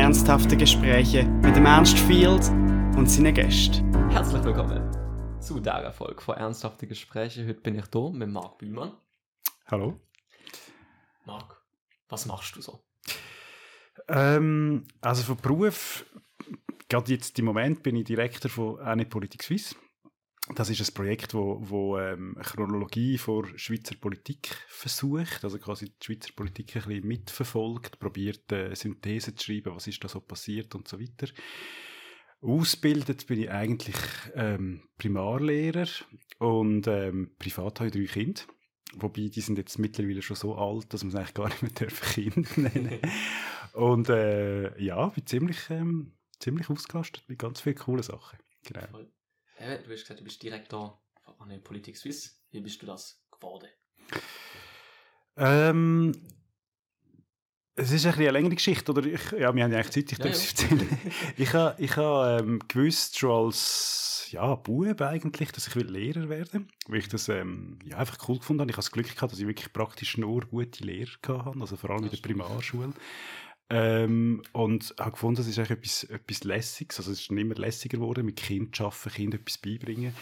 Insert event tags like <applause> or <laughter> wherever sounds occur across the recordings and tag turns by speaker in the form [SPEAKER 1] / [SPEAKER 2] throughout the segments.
[SPEAKER 1] ernsthafte Gespräche mit dem Ernst Field und seinen Gästen.
[SPEAKER 2] Herzlich willkommen zu dieser Folge von Ernsthafte Gespräche. Heute bin ich hier mit Marc Bühlmann.
[SPEAKER 3] Hallo.
[SPEAKER 2] Marc, was machst du so?
[SPEAKER 3] Ähm, also von Beruf, gerade jetzt im Moment bin ich Direktor von Eine Politik Suisse. Das ist ein Projekt, wo, wo ähm, Chronologie vor Schweizer Politik versucht, also quasi die Schweizer Politik ein bisschen mitverfolgt, probiert äh, Synthese zu schreiben, was ist da so passiert und so weiter. Ausgebildet bin ich eigentlich ähm, Primarlehrer und ähm, privat habe ich drei Kinder. Wobei, die sind jetzt mittlerweile schon so alt, dass man es eigentlich gar nicht mehr Kind <laughs> nennen Und äh, ja, bin ziemlich, ähm, ziemlich ausgelastet mit ganz vielen coolen Sachen.
[SPEAKER 2] Genau. Äh, du hast gesagt, du bist Direktor von der Politik Suisse. Wie bist du das geworden?
[SPEAKER 3] Ähm, es ist ein eine längere Geschichte, oder? Ich, ja, wir haben ja eigentlich Zeit, ich ja, darf es erzählen. <laughs> ich habe ich ha, ähm, gewusst, schon als ja, Bub eigentlich, dass ich will Lehrer werden weil ich das ähm, ja, einfach cool gefunden habe. Ich habe das Glück gehabt, dass ich wirklich praktisch nur gute Lehrer hatte, also vor allem in der Primarschule. Ähm, und habe gefunden, das ist eigentlich etwas, etwas Lässiges. Also es ist immer lässiger geworden, mit Kind arbeiten, Kind etwas beibringen.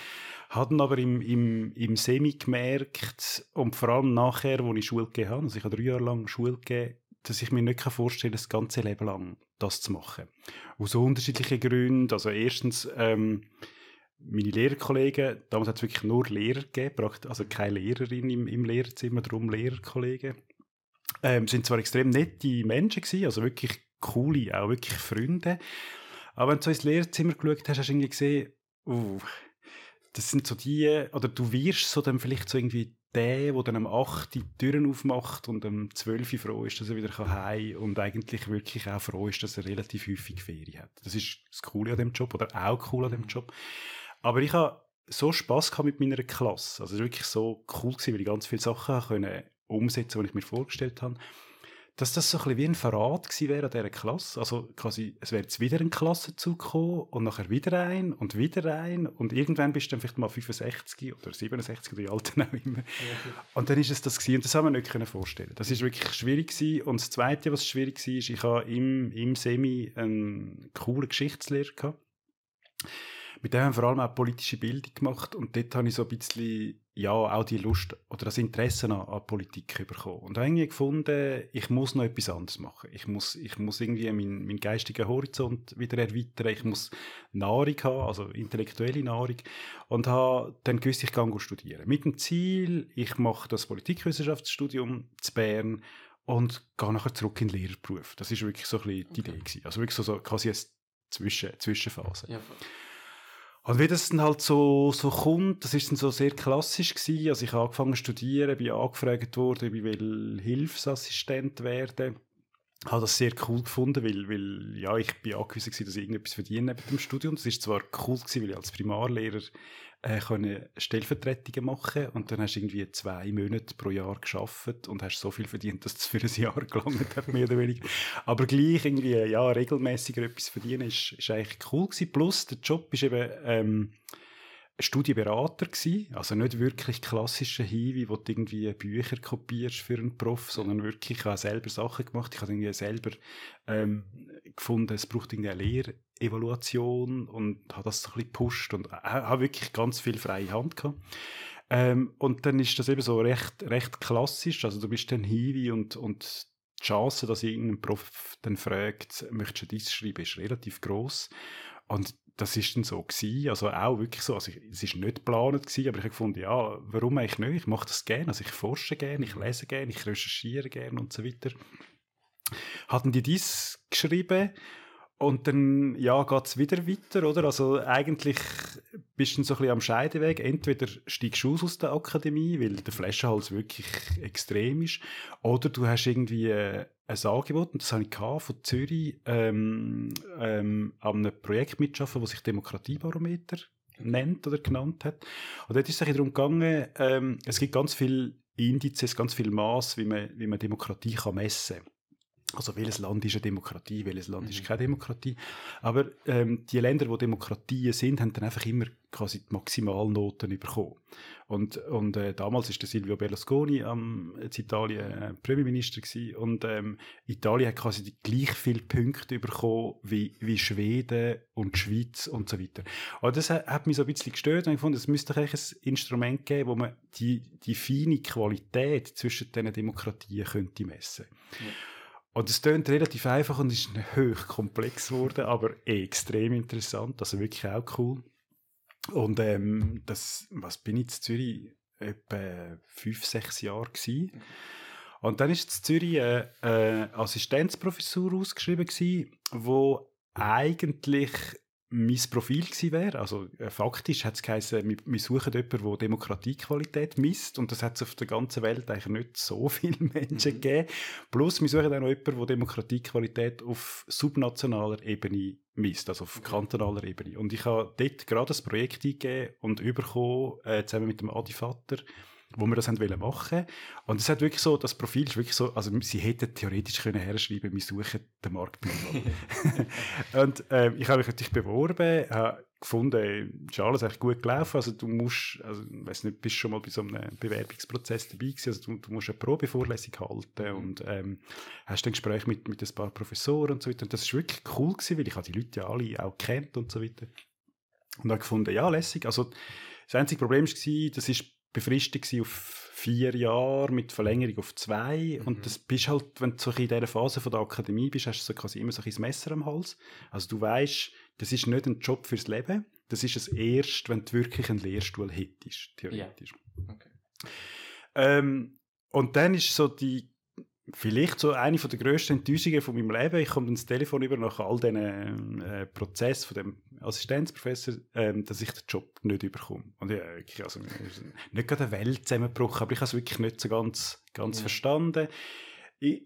[SPEAKER 3] Hatten aber im, im, im Semi gemerkt, und vor allem nachher, wo ich Schule gegeben habe, also ich habe drei Jahre lang Schule gegeben, dass ich mir nicht vorstellen kann, das ganze Leben lang das zu machen. Aus unterschiedlichen Gründen. Also erstens, ähm, meine Lehrerkollegen, damals hat es wirklich nur Lehrer gegeben, also keine Lehrerin im, im Lehrerzimmer, darum Lehrerkollegen. Ähm, sind zwar extrem nette Menschen gewesen, also wirklich coole, auch wirklich Freunde. Aber wenn du so ins Lehrerzimmer geschaut hast, hast du irgendwie gesehen, uh, das sind so die, oder du wirst so dann vielleicht so irgendwie der, der dann am 8 die Türen aufmacht und am 12 froh ist, dass er wieder heim kann und eigentlich wirklich auch froh ist, dass er relativ häufig Ferien hat. Das ist das Coole an dem Job oder auch cool an dem Job. Aber ich habe so Spass mit meiner Klasse. Also es war wirklich so cool, weil ich ganz viele Sachen können umsetzen die ich mir vorgestellt habe dass das so ein bisschen wie ein Verrat gewesen wäre an dieser Klasse. Also quasi, es wäre jetzt wieder eine Klasse zugekommen und nachher wieder ein und wieder ein und irgendwann bist du dann vielleicht mal 65 oder 67 oder die Alten auch immer. Und dann ist es das gewesen und das haben wir nicht können vorstellen. Das ist wirklich schwierig gewesen. Und das Zweite, was schwierig war, ist, ich habe im, im Semi einen coolen Geschichtslehrer gehabt mit dem haben wir vor allem auch politische Bildung gemacht und dort habe ich so ein bisschen, ja, auch die Lust oder das Interesse an, an Politik bekommen. Und habe irgendwie gefunden, ich muss noch etwas anderes machen. Ich muss, ich muss irgendwie meinen, meinen geistigen Horizont wieder erweitern. Ich muss Nahrung haben, also intellektuelle Nahrung. Und habe dann gewusst, ich kann studieren. Mit dem Ziel, ich mache das Politikwissenschaftsstudium zu Bern und gehe nachher zurück in den Lehrerberuf. Das ist wirklich so ein bisschen die okay. Idee gewesen. Also wirklich so, so quasi eine Zwischen, Zwischenphase. Ja, und wie das dann halt so, so kommt, das ist dann so sehr klassisch gewesen. Also ich habe angefangen zu studieren, bin angefragt worden, ich will Hilfsassistent werden. Ich habe das sehr cool gefunden, weil, weil ja, ich bin angewiesen gewesen, dass ich irgendetwas verdiene mit dem Studium. Das ist zwar cool gewesen, weil ich als Primarlehrer äh, können Stellvertretungen machen und dann hast du irgendwie zwei Monate pro Jahr geschafft und hast so viel verdient, dass es für ein Jahr <laughs> gelangt hat, mehr oder weniger. Aber gleich irgendwie, ja, regelmäßiger etwas verdienen ist, ist eigentlich cool gewesen. Plus, der Job ist eben, ähm, Studienberater gewesen, also nicht wirklich klassische Hiwi, wo du irgendwie Bücher kopierst für einen Prof, sondern wirklich, ich habe selber Sachen gemacht, ich habe irgendwie selber ähm, gefunden, es braucht irgendwie eine Lehrevaluation und habe das so ein bisschen gepusht und habe wirklich ganz viel freie Hand gehabt. Ähm, und dann ist das eben so recht, recht klassisch, also du bist dann Hiwi und, und die Chance, dass irgendein Prof dann fragt, möchtest du dies schreiben, ist relativ groß. Und das ist dann so gewesen, also auch wirklich so, also es ist nicht geplant gewesen, aber ich habe gefunden, ja, warum eigentlich nicht? Ich mache das gerne, also ich forsche gerne, ich lese gerne, ich recherchiere gerne und so weiter. Hatten die dies geschrieben und dann, ja, geht's wieder weiter, oder? Also eigentlich bist du so ein bisschen am Scheideweg. Entweder steigst du aus aus der Akademie, weil der Flaschenhals wirklich extrem ist, oder du hast irgendwie äh, ein Angebot, und das habe ich von Zürich, ähm, ähm, an einem Projekt mitschaffen, das sich Demokratiebarometer nennt oder genannt hat. Und dort ist es darum gegangen, ähm, es gibt ganz viele Indizes, ganz viele Maß, wie man, wie man Demokratie kann messen kann. Also welches Land ist eine Demokratie, welches Land mhm. ist keine Demokratie. Aber ähm, die Länder, wo Demokratien sind, haben dann einfach immer quasi die Maximalnoten bekommen. Und, und äh, damals ist der Silvio Berlusconi ähm, in Italien äh, Premierminister gewesen, und ähm, Italien hat quasi die gleich viele Punkte bekommen wie, wie Schweden und die Schweiz und so weiter. Und das hat, hat mich so ein bisschen gestört und ich fand, es müsste eigentlich ein Instrument geben, wo man die, die feine Qualität zwischen diesen Demokratien könnte messen. Ja. Und es klingt relativ einfach und ist hoch komplex geworden, aber extrem interessant, also wirklich auch cool. Und ähm, das, was bin ich in Zürich? Etwa fünf, sechs Jahre gewesen. Und dann ist in Zürich eine, eine Assistenzprofessur ausgeschrieben gewesen, wo eigentlich mein Profil gewesen wäre. Also äh, faktisch hat es geheißen, wir, wir suchen jemanden, der Demokratiequalität misst und das hat es auf der ganzen Welt eigentlich nicht so <laughs> viele Menschen mhm. gegeben. Plus wir suchen auch noch jemanden, der Demokratiequalität auf subnationaler Ebene misst, also auf kantonaler Ebene. Und ich habe dort gerade ein Projekt eingegeben und bekommen, äh, zusammen mit dem Adi Vater, wo wir das haben wollen machen. Und es hat wirklich so, das Profil ist wirklich so, also sie hätten theoretisch können herschreiben, wir suchen den Marktbüro. <laughs> und äh, ich habe mich natürlich beworben, habe gefunden, ist alles echt gut gelaufen. Also du musst, also ich weiß nicht, bist schon mal bei so einem Bewerbungsprozess dabei gewesen, also du, du musst eine Probevorlesung halten mhm. und ähm, hast dann Gespräch mit, mit ein paar Professoren und so weiter. Und das ist wirklich cool gewesen, weil ich die Leute ja alle auch kennt und so weiter. Und habe gefunden, ja, lässig. Also das einzige Problem war, das ist befristet auf vier Jahre mit Verlängerung auf zwei. Mhm. Und das bist halt, wenn du so in dieser Phase von der Akademie bist, hast du so quasi immer so ein Messer am Hals. Also du weißt, das ist nicht ein Job fürs Leben. Das ist es erst, wenn du wirklich einen Lehrstuhl hättest, theoretisch. Yeah. Okay. Ähm, und dann ist so die vielleicht so eine von der grössten Enttäuschungen von meinem Leben. Ich komme dann das Telefon über nach all diesen äh, Prozess von dem Assistenzprofessor, ähm, dass ich den Job nicht überkomme. Und ja, wirklich, also, nicht gerade eine Welt zusammengebrochen, aber ich habe es wirklich nicht so ganz, ganz ja. verstanden. Ich,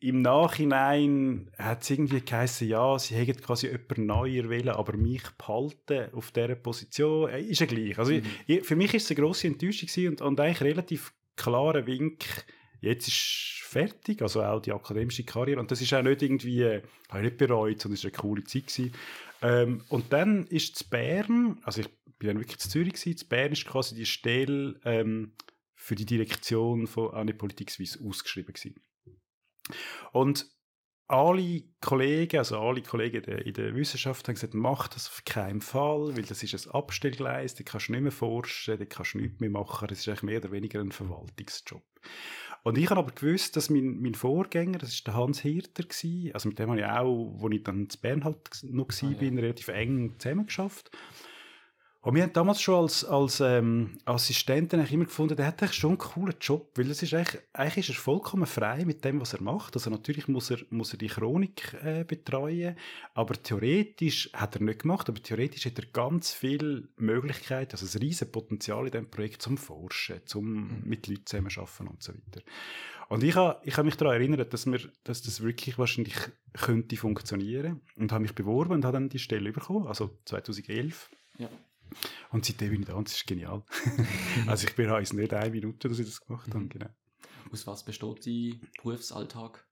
[SPEAKER 3] im Nachhinein hat es irgendwie geheißen, ja, sie hätten quasi jemanden neuer wählen, aber mich behalten auf dieser Position, äh, ist ja gleich. Also mhm. ich, für mich ist es eine grosse Enttäuschung und, und eigentlich relativ klarer Wink, jetzt ist fertig, also auch die akademische Karriere. Und das ist auch nicht irgendwie, äh, habe ich nicht bereut, sondern es war eine coole Zeit. Gewesen. Ähm, und dann ist zu Bern, also ich bin dann wirklich zu Zürich gewesen, zu Bern ist quasi die Stelle ähm, für die Direktion von Anne Politik Suisse ausgeschrieben gewesen. Und alle Kollegen, also alle Kollegen in der, in der Wissenschaft haben gesagt, mach das auf keinen Fall, weil das ist ein Abstellgleis, da kannst du nicht mehr forschen, da kannst du nichts mehr machen, das ist eigentlich mehr oder weniger ein Verwaltungsjob. Und ich habe aber gewusst, dass mein, mein Vorgänger, das ist der Hans Hirter gewesen, also mit dem habe ich auch, wo ich dann zu Bern halt noch war, ah, ja. bin, relativ eng zusammengeschafft. Und wir haben damals schon als, als ähm, Assistenten eigentlich immer gefunden, der hat eigentlich schon einen coolen Job, weil das ist eigentlich, eigentlich ist er vollkommen frei mit dem, was er macht. Also natürlich muss er, muss er die Chronik äh, betreuen, aber theoretisch hat er nicht gemacht, aber theoretisch hat er ganz viele Möglichkeiten, also ein riesen Potenzial in diesem Projekt zum Forschen, zum mhm. mit Leuten zusammenarbeiten und so weiter. Und ich habe ich ha mich daran erinnert, dass, wir, dass das wirklich wahrscheinlich könnte funktionieren und habe mich beworben und habe dann die Stelle bekommen, also 2011. Ja. Und seitdem bin ich da und es ist genial. <laughs> also ich bereue nicht eine Minute, dass ich das gemacht habe. Mhm. Genau.
[SPEAKER 2] Aus was besteht dein Berufsalltag?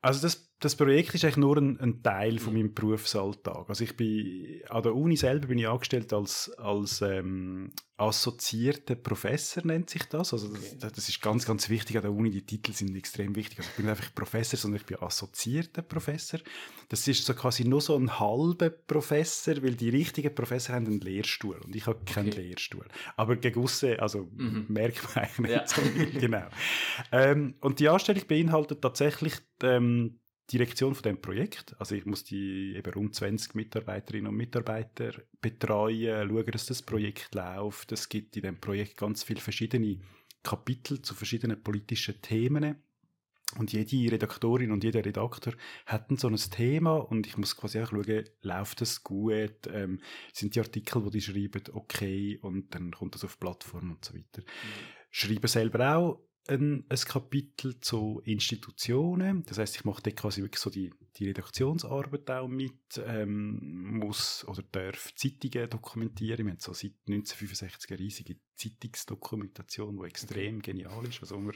[SPEAKER 3] Also das das Projekt ist eigentlich nur ein, ein Teil von meinem Berufsalltag. Also ich bin an der Uni selber bin ich angestellt als, als ähm, assoziierter Professor nennt sich das. Also das, das, ist ganz, ganz wichtig an der Uni. Die Titel sind extrem wichtig. Also ich bin nicht einfach Professor, sondern ich bin assoziierter Professor. Das ist so quasi nur so ein halber Professor, weil die richtigen Professoren haben einen Lehrstuhl und ich habe keinen okay. Lehrstuhl. Aber gegen also mhm. merkt man eigentlich nicht ja. so <laughs> genau. Ähm, und die Anstellung beinhaltet tatsächlich ähm, Direktion von dem Projekt. Also ich muss die eben rund 20 Mitarbeiterinnen und Mitarbeiter betreuen, schauen, dass das Projekt läuft. Es gibt in dem Projekt ganz viele verschiedene Kapitel zu verschiedenen politischen Themen. Und jede Redaktorin und jeder Redakteur hat so ein Thema und ich muss quasi auch schauen, läuft das gut, ähm, sind die Artikel, die die schreiben, okay und dann kommt das auf die Plattform und so weiter. Mhm. Schreiben selber auch ein, ein Kapitel zu Institutionen. Das heißt, ich mache dort quasi wirklich so die, die Redaktionsarbeit auch mit, ähm, muss oder darf Zeitungen dokumentieren. Wir haben so seit 1965 eine riesige Zeitungsdokumentation, die extrem genial ist, also wo wir,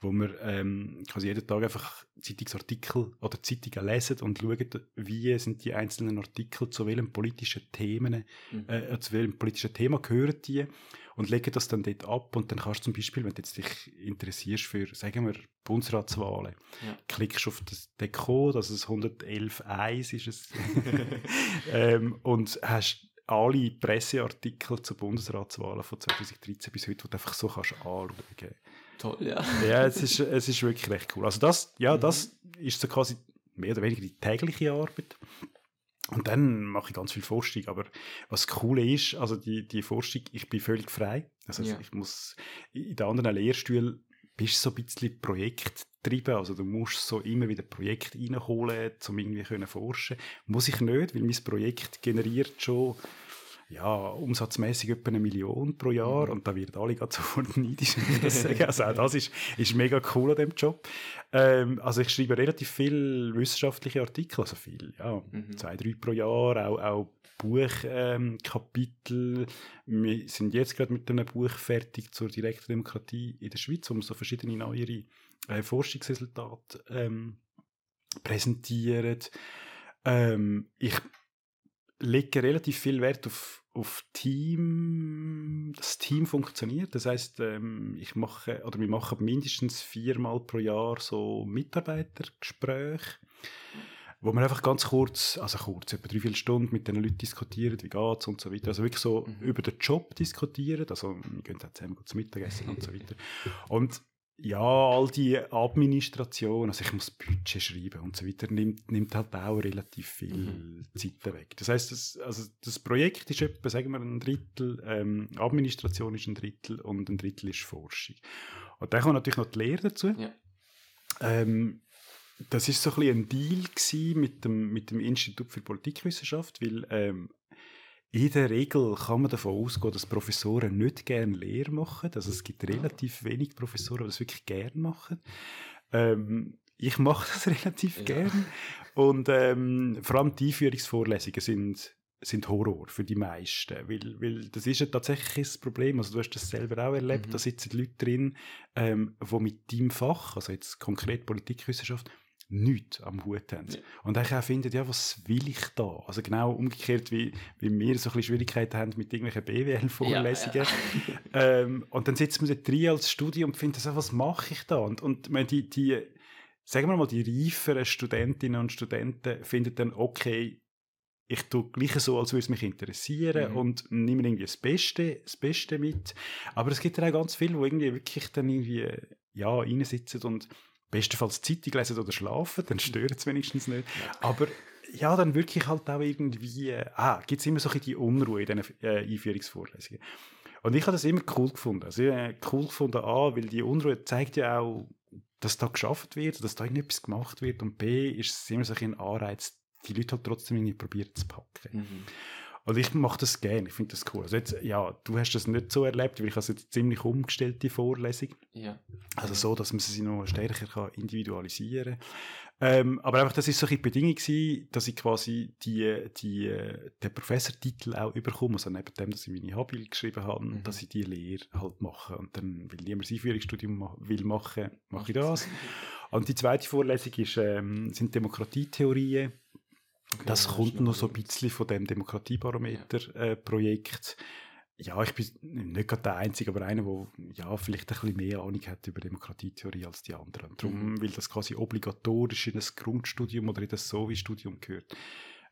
[SPEAKER 3] wo wir ähm, quasi jeden Tag einfach Zeitungsartikel oder Zeitungen lesen und schauen, wie sind die einzelnen Artikel zu welchen politischen Themen, mhm. äh, zu welchem politischen Thema gehören die und lege das dann dort ab und dann kannst du zum Beispiel, wenn du jetzt dich interessierst für, sagen wir, Bundesratswahlen, ja. klickst auf das Deko, das ist 111.1 ist es, <laughs> ähm, und hast alle Presseartikel zu Bundesratswahlen von 2013 bis heute, die du einfach so kannst anschauen kannst.
[SPEAKER 2] Toll, ja.
[SPEAKER 3] ja, es ist, es ist wirklich recht cool. Also das, ja, mhm. das ist so quasi mehr oder weniger die tägliche Arbeit. Und dann mache ich ganz viel Forschung. Aber was cool ist, also die, die Forschung, ich bin völlig frei. Also ja. ich muss, in den anderen Lehrstühlen bist du so ein bisschen projekttrieben. Also du musst so immer wieder Projekte reinholen, um irgendwie können forschen. Muss ich nicht, weil mein Projekt generiert schon ja, umsatzmäßig etwa eine Million pro Jahr und da werden alle gerade <laughs> sofort neidisch, wenn ich das sage. Also auch das ist, ist mega cool an dem Job. Ähm, also ich schreibe relativ viel wissenschaftliche Artikel, also viel, ja, mhm. zwei, drei pro Jahr, auch, auch Buchkapitel. Ähm, wir sind jetzt gerade mit einem Buch fertig zur direkten Demokratie in der Schweiz, wo wir so verschiedene neuere äh, Forschungsresultate ähm, präsentieren. Ähm, ich lege relativ viel Wert auf, auf Team, das Team funktioniert. Das heißt, ähm, ich mache oder wir machen mindestens viermal pro Jahr so Mitarbeitergespräche, wo man einfach ganz kurz, also kurz, etwa drei vier Stunden mit den Leuten diskutieren, wie geht's und so weiter. Also wirklich so mhm. über den Job diskutieren. Also wir gehen dann zusammen zum Mittagessen und so weiter. Und ja, all die Administration, also ich muss Budget schreiben und so weiter, nimmt, nimmt halt auch relativ viel mhm. Zeit weg. Das heißt, das, also das Projekt ist etwa, sagen wir, ein Drittel, ähm, Administration ist ein Drittel und ein Drittel ist Forschung. Und dann kommt natürlich noch die Lehre dazu. Ja. Ähm, das ist so ein bisschen ein Deal mit dem, mit dem Institut für Politikwissenschaft, weil ähm, in der Regel kann man davon ausgehen, dass Professoren nicht gerne Lehre machen. Also es gibt relativ wenig Professoren, die das wirklich gerne machen. Ähm, ich mache das <laughs> relativ ja. gern. Und ähm, vor allem die Einführungsvorlesungen sind, sind Horror für die meisten. Weil, weil das ist ja tatsächlich das Problem. Also du hast das selber auch erlebt. Mhm. Da sitzen Leute drin, ähm, die mit deinem Fach, also jetzt konkret Politikwissenschaft, nichts am Hut haben. Ja. Und ich auch finden, ja, was will ich da? Also genau umgekehrt, wie, wie wir so ein bisschen Schwierigkeiten haben mit irgendwelchen BWL-Vorlesungen. Ja, ja. <laughs> ähm, und dann sitzt man da drin als Studium und findet, also, was mache ich da? Und, und man, die, die, sagen wir mal, die reiferen Studentinnen und Studenten finden dann, okay, ich tue gleich so, als würde es mich interessieren mhm. und nehme irgendwie das Beste, das Beste mit. Aber es gibt ja auch ganz viele, die irgendwie wirklich dann irgendwie, ja, reinsitzen und bestenfalls Zeitung lesen oder schlafen, dann stört es wenigstens nicht. Aber ja, dann wirklich halt auch irgendwie, äh, ah, gibt es immer so ein die Unruhe in diesen äh, Einführungsvorlesungen. Und ich habe das immer cool gefunden. Also, äh, cool gefunden, A, weil die Unruhe zeigt ja auch, dass da geschafft wird, dass da irgendetwas gemacht wird und B, ist es immer so ein Anreiz, die Leute halt trotzdem irgendwie probieren zu packen. Mhm. Also ich mache das gerne, ich finde das cool. Also jetzt, ja, du hast das nicht so erlebt, weil ich habe jetzt ziemlich umgestellte Vorlesung. Ja. Also so, dass man sie noch stärker kann individualisieren kann. Ähm, aber einfach, das ist so eine Bedingung gewesen, dass ich quasi die, die, den Professortitel auch überkomme, also neben dem, dass ich meine Habil geschrieben habe, mhm. dass ich die Lehre halt mache. Und dann, weil niemand das Einführungsstudium will machen, mache ich das. Und die zweite Vorlesung ist, ähm, sind Demokratietheorien Okay, das kommt noch so ein bisschen von dem Demokratiebarometer-Projekt. Ja. Äh, ich bin nicht gerade der Einzige, aber einer, der ja, vielleicht ein bisschen mehr Ahnung hat über Demokratietheorie als die anderen. Darum, mhm. weil das quasi obligatorisch in das Grundstudium oder in das Sovi-Studium gehört,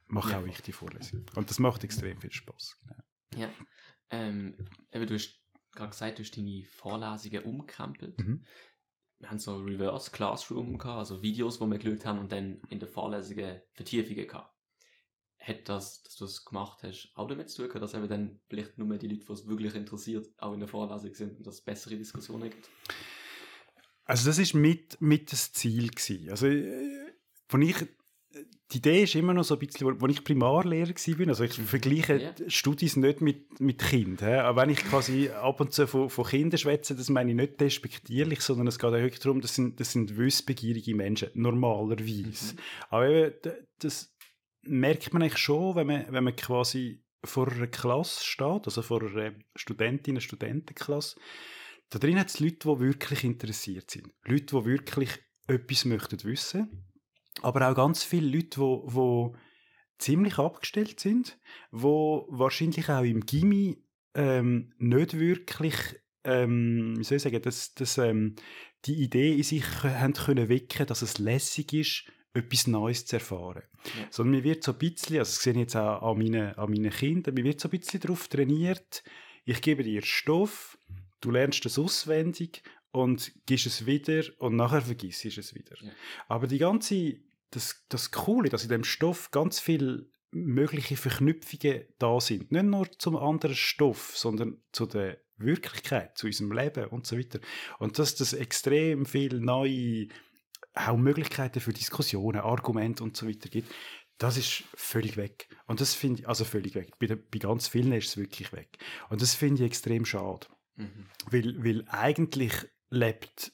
[SPEAKER 3] mache ja. auch ich die Vorlesung. Und das macht extrem viel Spaß.
[SPEAKER 2] Genau. Ja, ähm, du hast gerade gesagt, du hast deine Vorlesungen umgekrempelt. Mhm wir haben so Reverse Classroom gehabt, also Videos, wo wir geschaut haben und dann in der Vorlesungen Vertiefungen gehabt. Hat das, dass du das gemacht hast, auch damit zu tun, dass eben dann vielleicht nur mehr die Leute, die es wirklich interessiert, auch in der Vorlesung sind und dass es bessere Diskussionen gibt?
[SPEAKER 3] Also das ist mit, mit das Ziel gewesen. Also, von äh, ich die Idee ist immer noch so ein bisschen, wo, ich Primarlehrer war, also ich vergleiche ja. Studis nicht mit, mit Kindern. Aber wenn ich quasi ab und zu von, von Kindern schwätze, das meine ich nicht despektierlich, sondern es geht auch wirklich darum, das sind, das sind wissbegierige Menschen, normalerweise. Mhm. Aber eben, das merkt man eigentlich schon, wenn man, wenn man quasi vor einer Klasse steht, also vor einer Studentinnen- Studentenklasse. Da drin hat es Leute, die wirklich interessiert sind. Leute, die wirklich etwas möchten wissen aber auch ganz viele Leute, die, die ziemlich abgestellt sind, die wahrscheinlich auch im Gimmi ähm, nicht wirklich, ähm, wie soll ich sagen, dass, dass ähm, die Idee in sich haben können wecken, dass es lässig ist, etwas Neues zu erfahren. Ja. Sondern mir wird so ein bisschen, also das sehe ich jetzt auch an meinen, an meinen Kindern, mir wird so ein bisschen darauf trainiert, ich gebe dir Stoff, du lernst es auswendig und gibst es wieder und nachher vergisst es wieder. Ja. Aber die ganze, das, das Coole, dass in dem Stoff ganz viele mögliche Verknüpfungen da sind. Nicht nur zum anderen Stoff, sondern zu der Wirklichkeit, zu unserem Leben und so weiter. Und dass das extrem viel neue auch Möglichkeiten für Diskussionen, Argumente und so weiter gibt, das ist völlig weg. Und das finde ich, also völlig weg. Bei, bei ganz vielen ist es wirklich weg. Und das finde ich extrem schade. Mhm. Weil, weil eigentlich lebt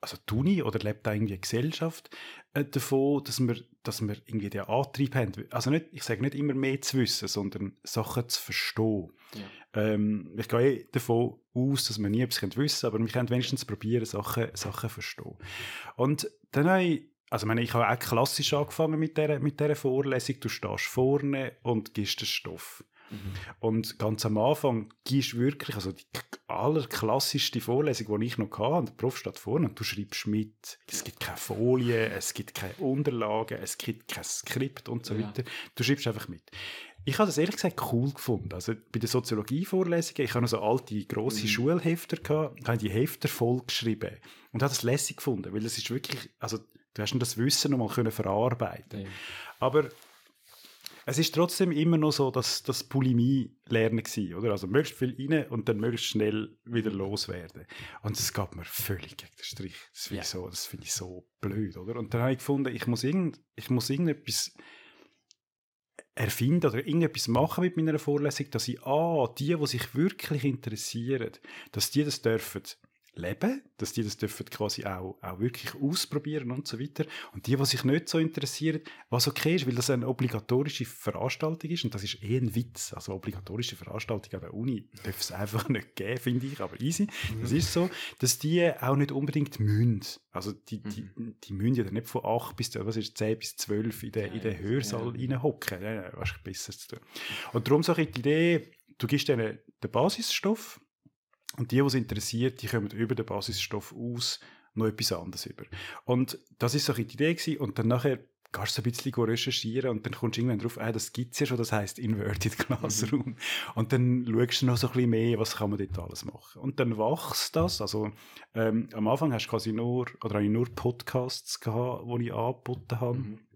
[SPEAKER 3] also die Uni oder lebt da irgendwie eine Gesellschaft äh, davon, dass wir, dass wir irgendwie den Antrieb haben. Also nicht, ich sage nicht immer mehr zu wissen, sondern Sachen zu verstehen. Ja. Ähm, ich gehe eh davon aus, dass wir nie etwas wissen aber wir können wenigstens probieren, Sachen, Sachen zu verstehen. Und dann habe ich also ich, meine, ich habe auch klassisch angefangen mit dieser, mit dieser Vorlesung. Du stehst vorne und gibst den Stoff. Mhm. Und ganz am Anfang gibst du wirklich, also die allerklassischste Vorlesung, die ich noch hatte, der Prof steht vorne und du schreibst mit. Es gibt keine Folien, es gibt keine Unterlagen, es gibt kein Skript und so ja. weiter. Du schreibst einfach mit. Ich habe das ehrlich gesagt cool gefunden. Also bei den Soziologie-Vorlesungen, ich habe noch so alte, grosse mhm. Schulhefter gehabt, habe die Hefter voll geschrieben und habe das lässig gefunden, weil es ist wirklich, also du hast das Wissen noch mal verarbeiten. Ja. Aber es ist trotzdem immer noch so, dass das Bulimie lernen war, oder? Also möglichst viel rein und dann möglichst schnell wieder loswerden. Und das gab mir völlig gegen den Strich. Das finde ja. ich, so, find ich so blöd, oder? Und dann habe ich gefunden, ich muss, irgend, ich muss irgendetwas erfinden oder irgendetwas machen mit meiner Vorlesung, dass ich, ah, die, die sich wirklich interessieren, dass die das dürfen leben, dass die das dürfen quasi auch, auch wirklich ausprobieren und so weiter. Und die, die sich nicht so interessieren, was okay ist, weil das eine obligatorische Veranstaltung ist und das ist eh ein Witz. Also obligatorische Veranstaltung an der Uni darf es einfach <laughs> nicht geben, finde ich, aber easy. Mhm. Das ist so, dass die auch nicht unbedingt müssen. Also die, die, mhm. die müssen ja nicht von 8 bis, was ist, 10 bis 12 in den, in den Hörsaal ja. reinhocken. Ja, was besser zu tun. Und darum so die Idee, du gibst denen den Basisstoff, und die, die es interessiert, die kommen über den Basisstoff aus noch etwas anderes über. Und das ist so die Idee gewesen. Und dann nachher gehst du ein bisschen recherchieren und dann kommst du irgendwann drauf, ah, das gibt es ja schon, das heisst Inverted <laughs> Classroom. Mhm. Und dann schaust du noch so ein bisschen mehr, was kann man dort alles machen. Und dann wächst das, also ähm, am Anfang hast du quasi nur, oder habe ich nur Podcasts gehabt, die ich angeboten habe. Mhm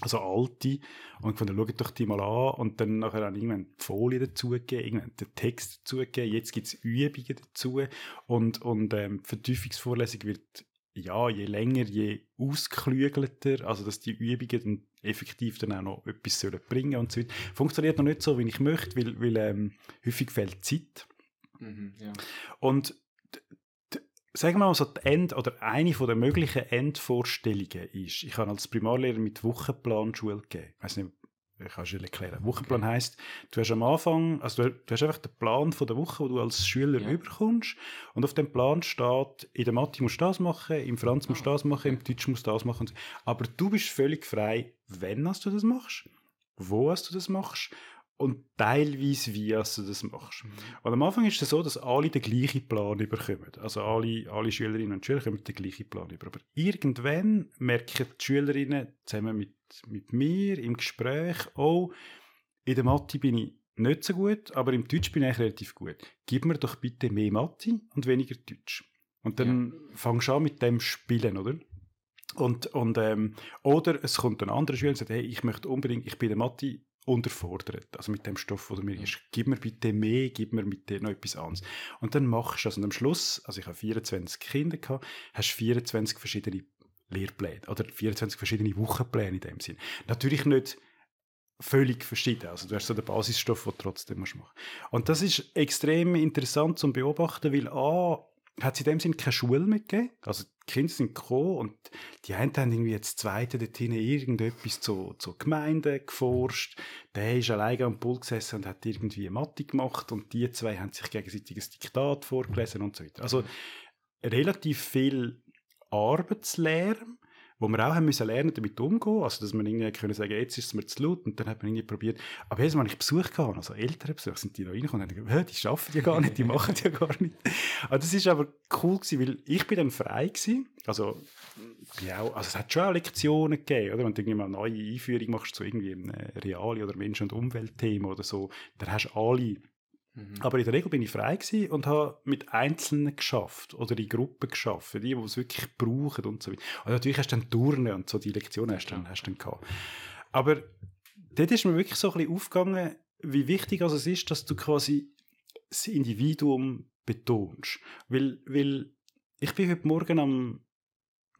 [SPEAKER 3] also alte, und gefunden, schaut doch die mal an, und dann nachher dann irgendwann die Folie dazugegeben, irgendwann den Text dazugegeben, jetzt gibt es Übungen dazu, und, und ähm, die Vertiefungsvorlesung wird, ja, je länger, je ausgeklügelter, also dass die Übungen dann effektiv dann auch noch etwas sollen bringen und so weiter. Funktioniert noch nicht so, wie ich möchte, weil, weil ähm, häufig fehlt Zeit. Mhm, ja. Und sagen wir mal so, die End, oder eine der möglichen Endvorstellungen ist, ich habe als Primarlehrer mit Wochenplan Schule gegeben. Ich weiß nicht, ich kann es erklären. Wochenplan okay. heisst, du hast am Anfang, also du, du, hast einfach den Plan von der Woche, wo du als Schüler ja. überkommst. Und auf dem Plan steht, in der Mathe musst du das machen, im Franz musst du das machen, im Deutsch musst du das machen. Aber du bist völlig frei, wenn du das machst, wo du das machst und teilweise, wie du das machst. Mhm. Und am Anfang ist es so, dass alle den gleichen Plan überkommen. Also alle, alle Schülerinnen und Schüler kommen den gleichen Plan über. Aber irgendwann merken die Schülerinnen zusammen mit, mit mir im Gespräch, oh, in der Mathe bin ich nicht so gut, aber im Deutsch bin ich relativ gut. Gib mir doch bitte mehr Mathe und weniger Deutsch. Und dann ja. fangst du an mit dem Spielen, oder? Und, und, ähm, oder es kommt ein anderer Schüler und sagt, hey, ich möchte unbedingt, ich bin in der Mathe unterfordert, also mit dem Stoff, der mir ist. Gib mir bitte mehr, gib mir bitte noch etwas anderes. Und dann machst du, also am Schluss, also ich habe 24 Kinder gehabt, hast 24 verschiedene Lehrpläne oder 24 verschiedene Wochenpläne in dem Sinn. Natürlich nicht völlig verschieden. Also du hast so den Basisstoff, den du trotzdem machen musst. Und das ist extrem interessant zu beobachten, weil A, hat es in dem Sinn keine Schule mitgegeben. Also die Kinder sind gekommen und die einen haben irgendwie jetzt zweite dort hinten irgendetwas zur, zur Gemeinde geforscht. Der ist alleine am Pool gesessen und hat irgendwie Mathe gemacht und die zwei haben sich gegenseitig ein Diktat vorgelesen und so weiter. Also relativ viel Arbeitslärm wo wir auch haben müssen lernen, damit umzugehen. Also, dass man irgendwie können sagen, jetzt ist es mir zu laut und dann hat man irgendwie probiert. Aber jedes Mal, wenn ich Besuch gehabt also ältere Besuch, sind die da reingekommen und haben gesagt, die arbeiten ja gar nicht, die machen ja gar nicht. Also, das ist aber cool gewesen, weil ich bin dann frei gewesen. Also, ja, also es hat schon auch Lektionen gegeben, oder? Wenn du irgendwie mal eine neue Einführung machst zu irgendwie einem Reali- oder Menschen- und Umweltthema oder so, dann hast du alle Mhm. Aber in der Regel bin ich frei und habe mit Einzelnen geschafft oder in Gruppen geschafft, die, die es wirklich brauchen und so weiter. Und natürlich hast du dann Turnen und so, die Lektionen hast du dann, hast du dann gehabt. Aber dort ist mir wirklich so ein bisschen aufgegangen, wie wichtig also es ist, dass du quasi das Individuum betonst. Weil, weil ich bin heute Morgen am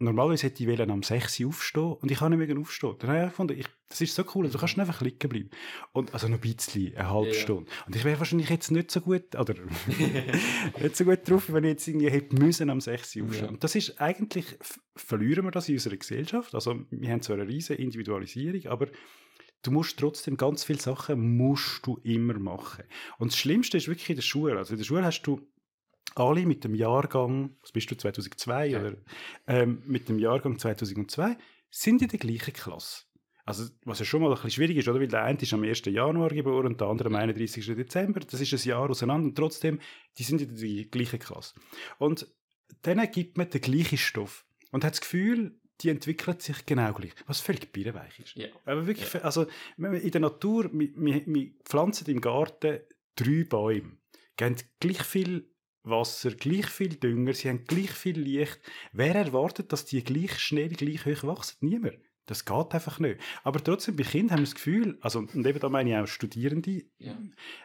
[SPEAKER 3] Normalerweise hätte ich am 6 Uhr aufstehen und ich kann nicht mehr aufstehen. Dann habe ich gefunden, ich, das ist so cool, du kannst einfach liegen bleiben. Und, also noch ein bisschen, eine halbe ja. Stunde. Und ich wäre wahrscheinlich jetzt nicht so gut, oder <laughs> nicht so gut drauf, wenn ich jetzt irgendwie hätte müssen am 6 Uhr aufstehen. Ja. Und das ist eigentlich, verlieren wir das in unserer Gesellschaft. Also wir haben zwar eine riesige Individualisierung, aber du musst trotzdem ganz viele Sachen musst du immer machen. Und das Schlimmste ist wirklich in der Schule. Also in der Schule hast du alle mit dem Jahrgang, was bist du, 2002, ja. oder, ähm, mit dem Jahrgang 2002, sind in der gleichen Klasse. Also, was ja schon mal ein bisschen schwierig ist, oder? Weil der eine ist am 1. Januar geboren und der andere am 31. Dezember. Das ist ein Jahr auseinander und trotzdem, die sind in der gleichen Klasse. Und dann gibt man den gleichen Stoff und hat das Gefühl, die entwickeln sich genau gleich, was völlig birrenweich ist.
[SPEAKER 2] Ja.
[SPEAKER 3] Aber wirklich, ja. also in der Natur, wir, wir, wir pflanzen im Garten drei Bäume, geben gleich viel Wasser, gleich viel Dünger, sie haben gleich viel Licht. Wer erwartet, dass die gleich schnell, gleich hoch wachsen? Niemand. Das geht einfach nicht. Aber trotzdem, bei Kindern haben wir das Gefühl, also, und eben da meine ich auch Studierende, ja.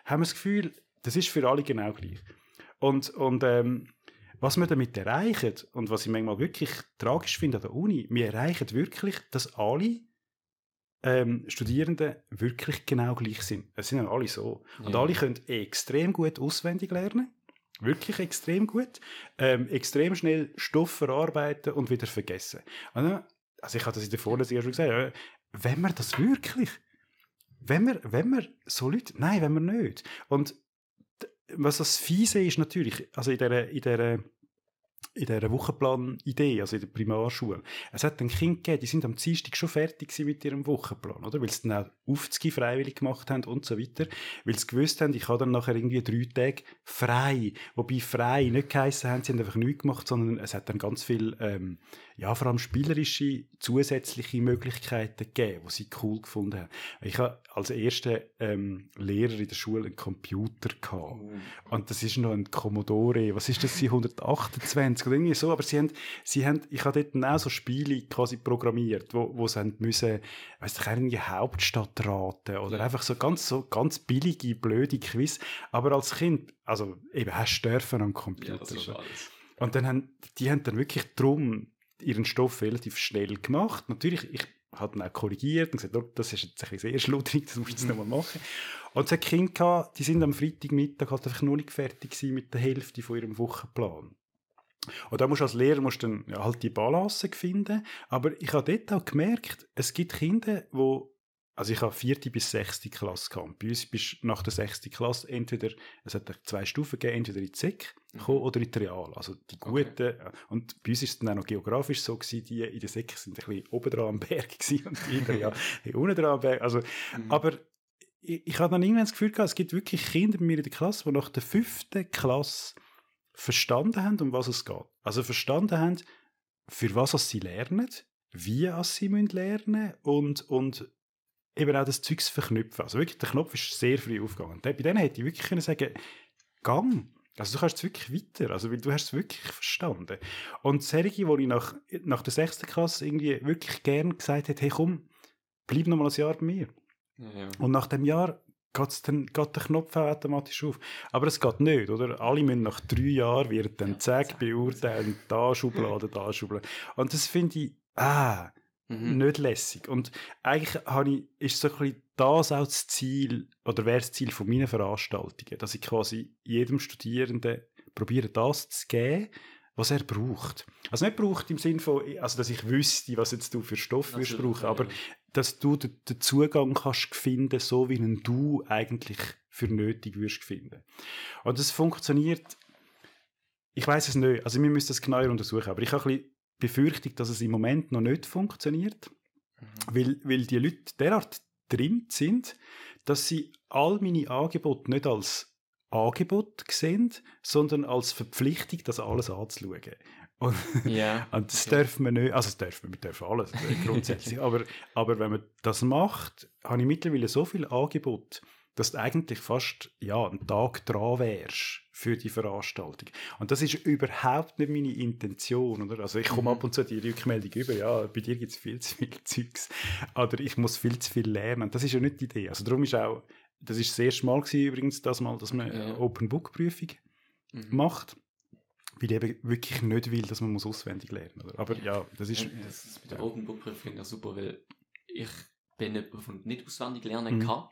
[SPEAKER 3] haben wir das Gefühl, das ist für alle genau gleich. Und, und ähm, was wir damit erreichen, und was ich manchmal wirklich tragisch finde an der Uni, wir erreichen wirklich, dass alle ähm, Studierenden wirklich genau gleich sind. Es sind ja alle so. Ja. Und alle können extrem gut auswendig lernen. Wirklich extrem gut. Ähm, extrem schnell Stoff verarbeiten und wieder vergessen. Also ich habe das in der Vorlesung schon gesagt. Wenn wir das wirklich, wenn wir, wenn wir so Leute, nein, wenn wir nicht. Und was das Fiese ist natürlich, also in dieser, in dieser in dieser Wochenplan-Idee, also in der Primarschule. Es hat dann Kinder gegeben, die sind am Dienstag schon fertig mit ihrem Wochenplan, oder? Weil sie dann auch Aufzüge freiwillig gemacht haben und so weiter. Weil sie gewusst haben, ich habe dann nachher irgendwie drei Tage frei. Wobei frei nicht geheissen haben, sie haben einfach nichts gemacht, sondern es hat dann ganz viel, ähm, ja, vor allem spielerische zusätzliche Möglichkeiten gegeben, die sie cool gefunden haben. Ich habe als erster ähm, Lehrer in der Schule einen Computer gehabt. Oh. Und das ist noch ein Commodore, was ist das, 128 oder irgendwie so, aber sie haben, sie haben, ich habe dort auch so Spiele quasi programmiert, wo, wo sie haben müssen, weiss ich, irgendwie Hauptstadt raten oder einfach so ganz, so ganz billige, blöde Quiz. Aber als Kind, also eben, hast du dürfen am Computer. Ja, und dann haben, die haben dann wirklich drum ihren Stoff relativ schnell gemacht. Natürlich, ich habe dann auch korrigiert und gesagt, das ist jetzt ein bisschen sehr schludrig, das musst du jetzt nochmal machen. Und es hat Kinder gehabt, die sind am Freitagmittag halt einfach noch nicht fertig mit der Hälfte von ihrem Wochenplan. Und da musst du als Lehrer musst dann ja, halt die Balance finden. Aber ich habe dort auch gemerkt, es gibt Kinder, die also ich habe vierte bis sechste Klasse gehabt. Bei uns bist nach der sechsten Klasse entweder, es hat zwei Stufen gegeben, entweder in die SEC mhm. oder in die Real. Also die guten, okay. und bei uns ist es dann auch noch geografisch so gewesen, die in der SEC sind ein bisschen oben dran am Berg <laughs> gewesen und die in der Real <laughs> unten dran am Berg. Also, mhm. aber ich, ich habe dann irgendwann das Gefühl gehabt, es gibt wirklich Kinder bei mir in der Klasse, die nach der fünften Klasse verstanden haben, um was es geht. Also verstanden haben, für was sie lernen, wie sie lernen müssen und, und eben auch das Zeugs verknüpfen. Also wirklich, der Knopf ist sehr früh aufgegangen. Bei denen hätte ich wirklich können sagen Gang. Also du kannst es wirklich weiter, also weil du hast es wirklich verstanden. Und solche, wo ich nach, nach der sechsten Klasse irgendwie wirklich gern gesagt hätte, hey komm, bleib noch mal ein Jahr bei mir. Ja. Und nach dem Jahr geht's dann, geht der Knopf auch automatisch auf. Aber es geht nicht, oder? Alle müssen nach drei Jahren, wird dann ja, zack, beurteilen, da Schublade, da Schublade. Und das finde ich ah, mhm. nicht lässig. Und eigentlich habe ich, ist so ein bisschen das auch das Ziel, oder wäre das Ziel von meinen Veranstaltungen, dass ich quasi jedem Studierenden probiere, das zu geben, was er braucht. Also nicht braucht im Sinne von, also dass ich wüsste, was jetzt du für Stoff wirst brauchen, aber dass du den, den, Zugang kannst finden, so wie ihn du eigentlich für nötig wirst finden. Und das funktioniert, ich weiß es nicht, also wir müssen das genauer untersuchen, aber ich habe ein bisschen Befürchtung, dass es im Moment noch nicht funktioniert, mhm. weil, weil die Leute derart drin sind, dass sie all meine Angebote nicht als Angebot sehen, sondern als Verpflichtung, das alles anzuschauen. Und,
[SPEAKER 2] yeah. <laughs>
[SPEAKER 3] und das okay. dürfen wir nicht, also das dürfen wir, wir dürfen alles grundsätzlich, <laughs> aber, aber wenn man das macht, habe ich mittlerweile so viel Angebot, dass du eigentlich fast ja, einen Tag dran wärst für die Veranstaltung. Und das ist überhaupt nicht meine Intention. Oder? Also ich komme mhm. ab und zu die Rückmeldung über, ja, bei dir gibt es viel zu viel <laughs> Zeugs oder ich muss viel zu viel lernen. Das ist ja nicht die Idee. Also darum ist auch, das ist das erste Mal gewesen, übrigens, das Mal, dass man ja. Open Book Prüfung mhm. macht. Weil ich eben wirklich nicht will, dass man muss auswendig lernen muss. Aber ja, das ist... Ja,
[SPEAKER 2] das ist mit der Open Book Prüfung ja super, weil ich bin nicht, nicht auswendig lernen mhm. kann.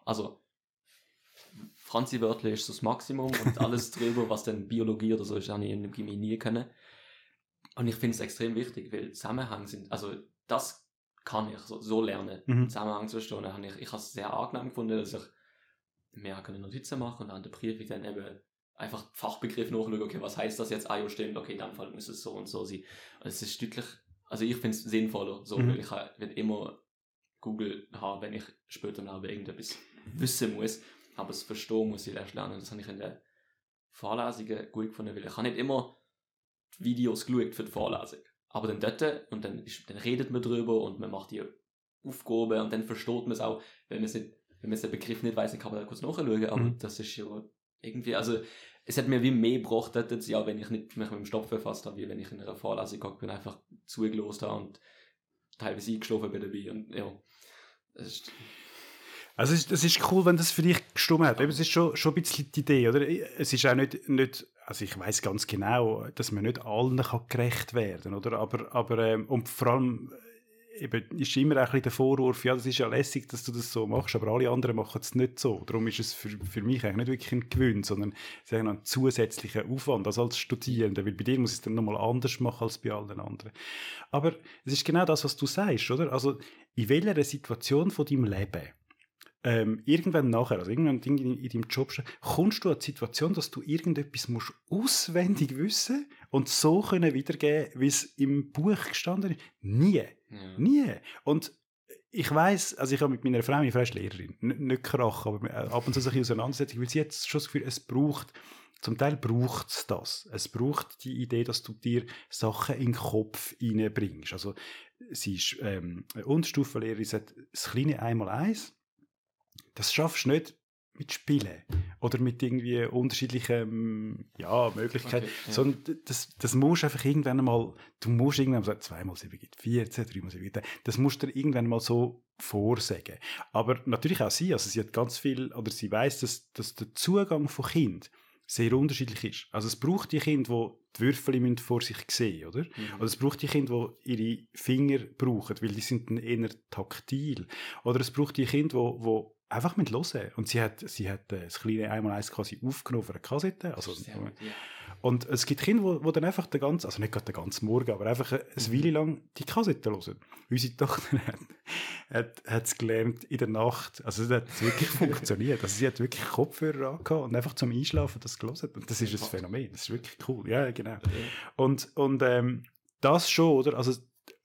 [SPEAKER 2] Also Franzi-Wörter ist das Maximum und alles drüber, was dann Biologie oder so ist, habe ich in der Chemie nie können. Und ich finde es extrem wichtig, weil Zusammenhang sind, also das kann ich so, so lernen, mhm. Zusammenhang zu verstehen. Ich, ich habe es sehr angenehm gefunden, dass ich mehr können Notizen machen und an der Prüfung dann eben einfach Fachbegriff nachschauen, okay, was heißt das jetzt? Ah, ja, stimmt, okay, dann Fall muss es so und so sein. Und es ist deutlich, also ich finde es sinnvoller, so, mhm. weil ich will immer Google haben, wenn ich später noch irgendetwas wissen muss. Aber das Verstehen muss ich erst lernen. Das habe ich in den Vorlesungen gut gefunden, weil ich habe nicht immer die Videos geschaut für die Vorlesung. Aber dann dort, und dann, ist, dann redet man drüber und man macht die Aufgaben und dann versteht man es auch, wenn man es nicht, wenn man den Begriff nicht weiß, dann kann man da kurz nachschauen, aber mhm. das ist ja irgendwie, also es hat mir wie mehr gebracht, dort, ja, wenn ich nicht mich mit dem Stoff befasst habe, wie wenn ich in einer Vorlesung gegangen bin, einfach zugelost habe und teilweise eingeschlafen bin dabei und ja, das ist
[SPEAKER 3] also es, es ist cool, wenn das für dich gestimmt hat. es ist schon, schon ein bisschen die Idee, oder? Es ist auch nicht, nicht also ich weiß ganz genau, dass man nicht allen kann gerecht werden, oder? Aber, aber ähm, und vor allem eben ist immer ein der Vorwurf, ja, das ist ja lässig, dass du das so machst, aber alle anderen machen es nicht so. Darum ist es für, für mich eigentlich nicht wirklich ein Gewinn, sondern ein zusätzlicher Aufwand, also als Studierender, weil bei dir muss ich es dann nochmal anders machen als bei allen anderen. Aber es ist genau das, was du sagst, oder? Also in welcher Situation von deinem Leben ähm, irgendwann nachher, also irgendwann in, in deinem Job, kommst du an die Situation, dass du irgendetwas musst auswendig wissen und so können wiedergeben, wie es im Buch gestanden ist. Nie. Ja. Nie. Und ich weiß, also ich habe mit meiner Frau, meine Frau ist Lehrerin, N nicht krach, aber ab und zu sich auseinandersetzen, weil sie jetzt schon das Gefühl, es braucht, zum Teil braucht es das. Es braucht die Idee, dass du dir Sachen in den Kopf reinbringst. Also sie ist ähm, Unterstufenlehrerin, sie hat das kleine Einmal-Eins, das schaffst du nicht mit Spielen oder mit irgendwie unterschiedlichen ja, Möglichkeiten, okay, ja. sondern das, das musst einfach irgendwann einmal, du musst irgendwann mal sagen, 2 mal 7 gibt 14, 3 mal 7 gibt das musst du dir irgendwann mal so vorsagen. Aber natürlich auch sie, also sie hat ganz viel, oder sie weiß, dass, dass der Zugang von Kind sehr unterschiedlich ist. Also es braucht die Kinder, die die Würfel vor sich sehen, oder? Mhm. Oder es braucht die Kinder, die ihre Finger brauchen, weil die sind dann eher taktil. Oder es braucht die Kinder, die, die einfach mit hören. Und sie hat, sie hat äh, das kleine einmal eins quasi aufgenommen auf einer Kassette. Also. Und es gibt Kinder, wo, wo dann einfach den ganzen, also nicht gerade den ganzen Morgen, aber einfach eine mhm. Weile lang die Kassette hören. Unsere Tochter hat, hat, hat es gelernt in der Nacht, also es hat wirklich <laughs> funktioniert. Also sie hat wirklich Kopfhörer angehabt und einfach zum Einschlafen das gelesen. Und das ist ein Phänomen. Das ist wirklich cool. Ja, genau. Und, und ähm, das schon, oder? Also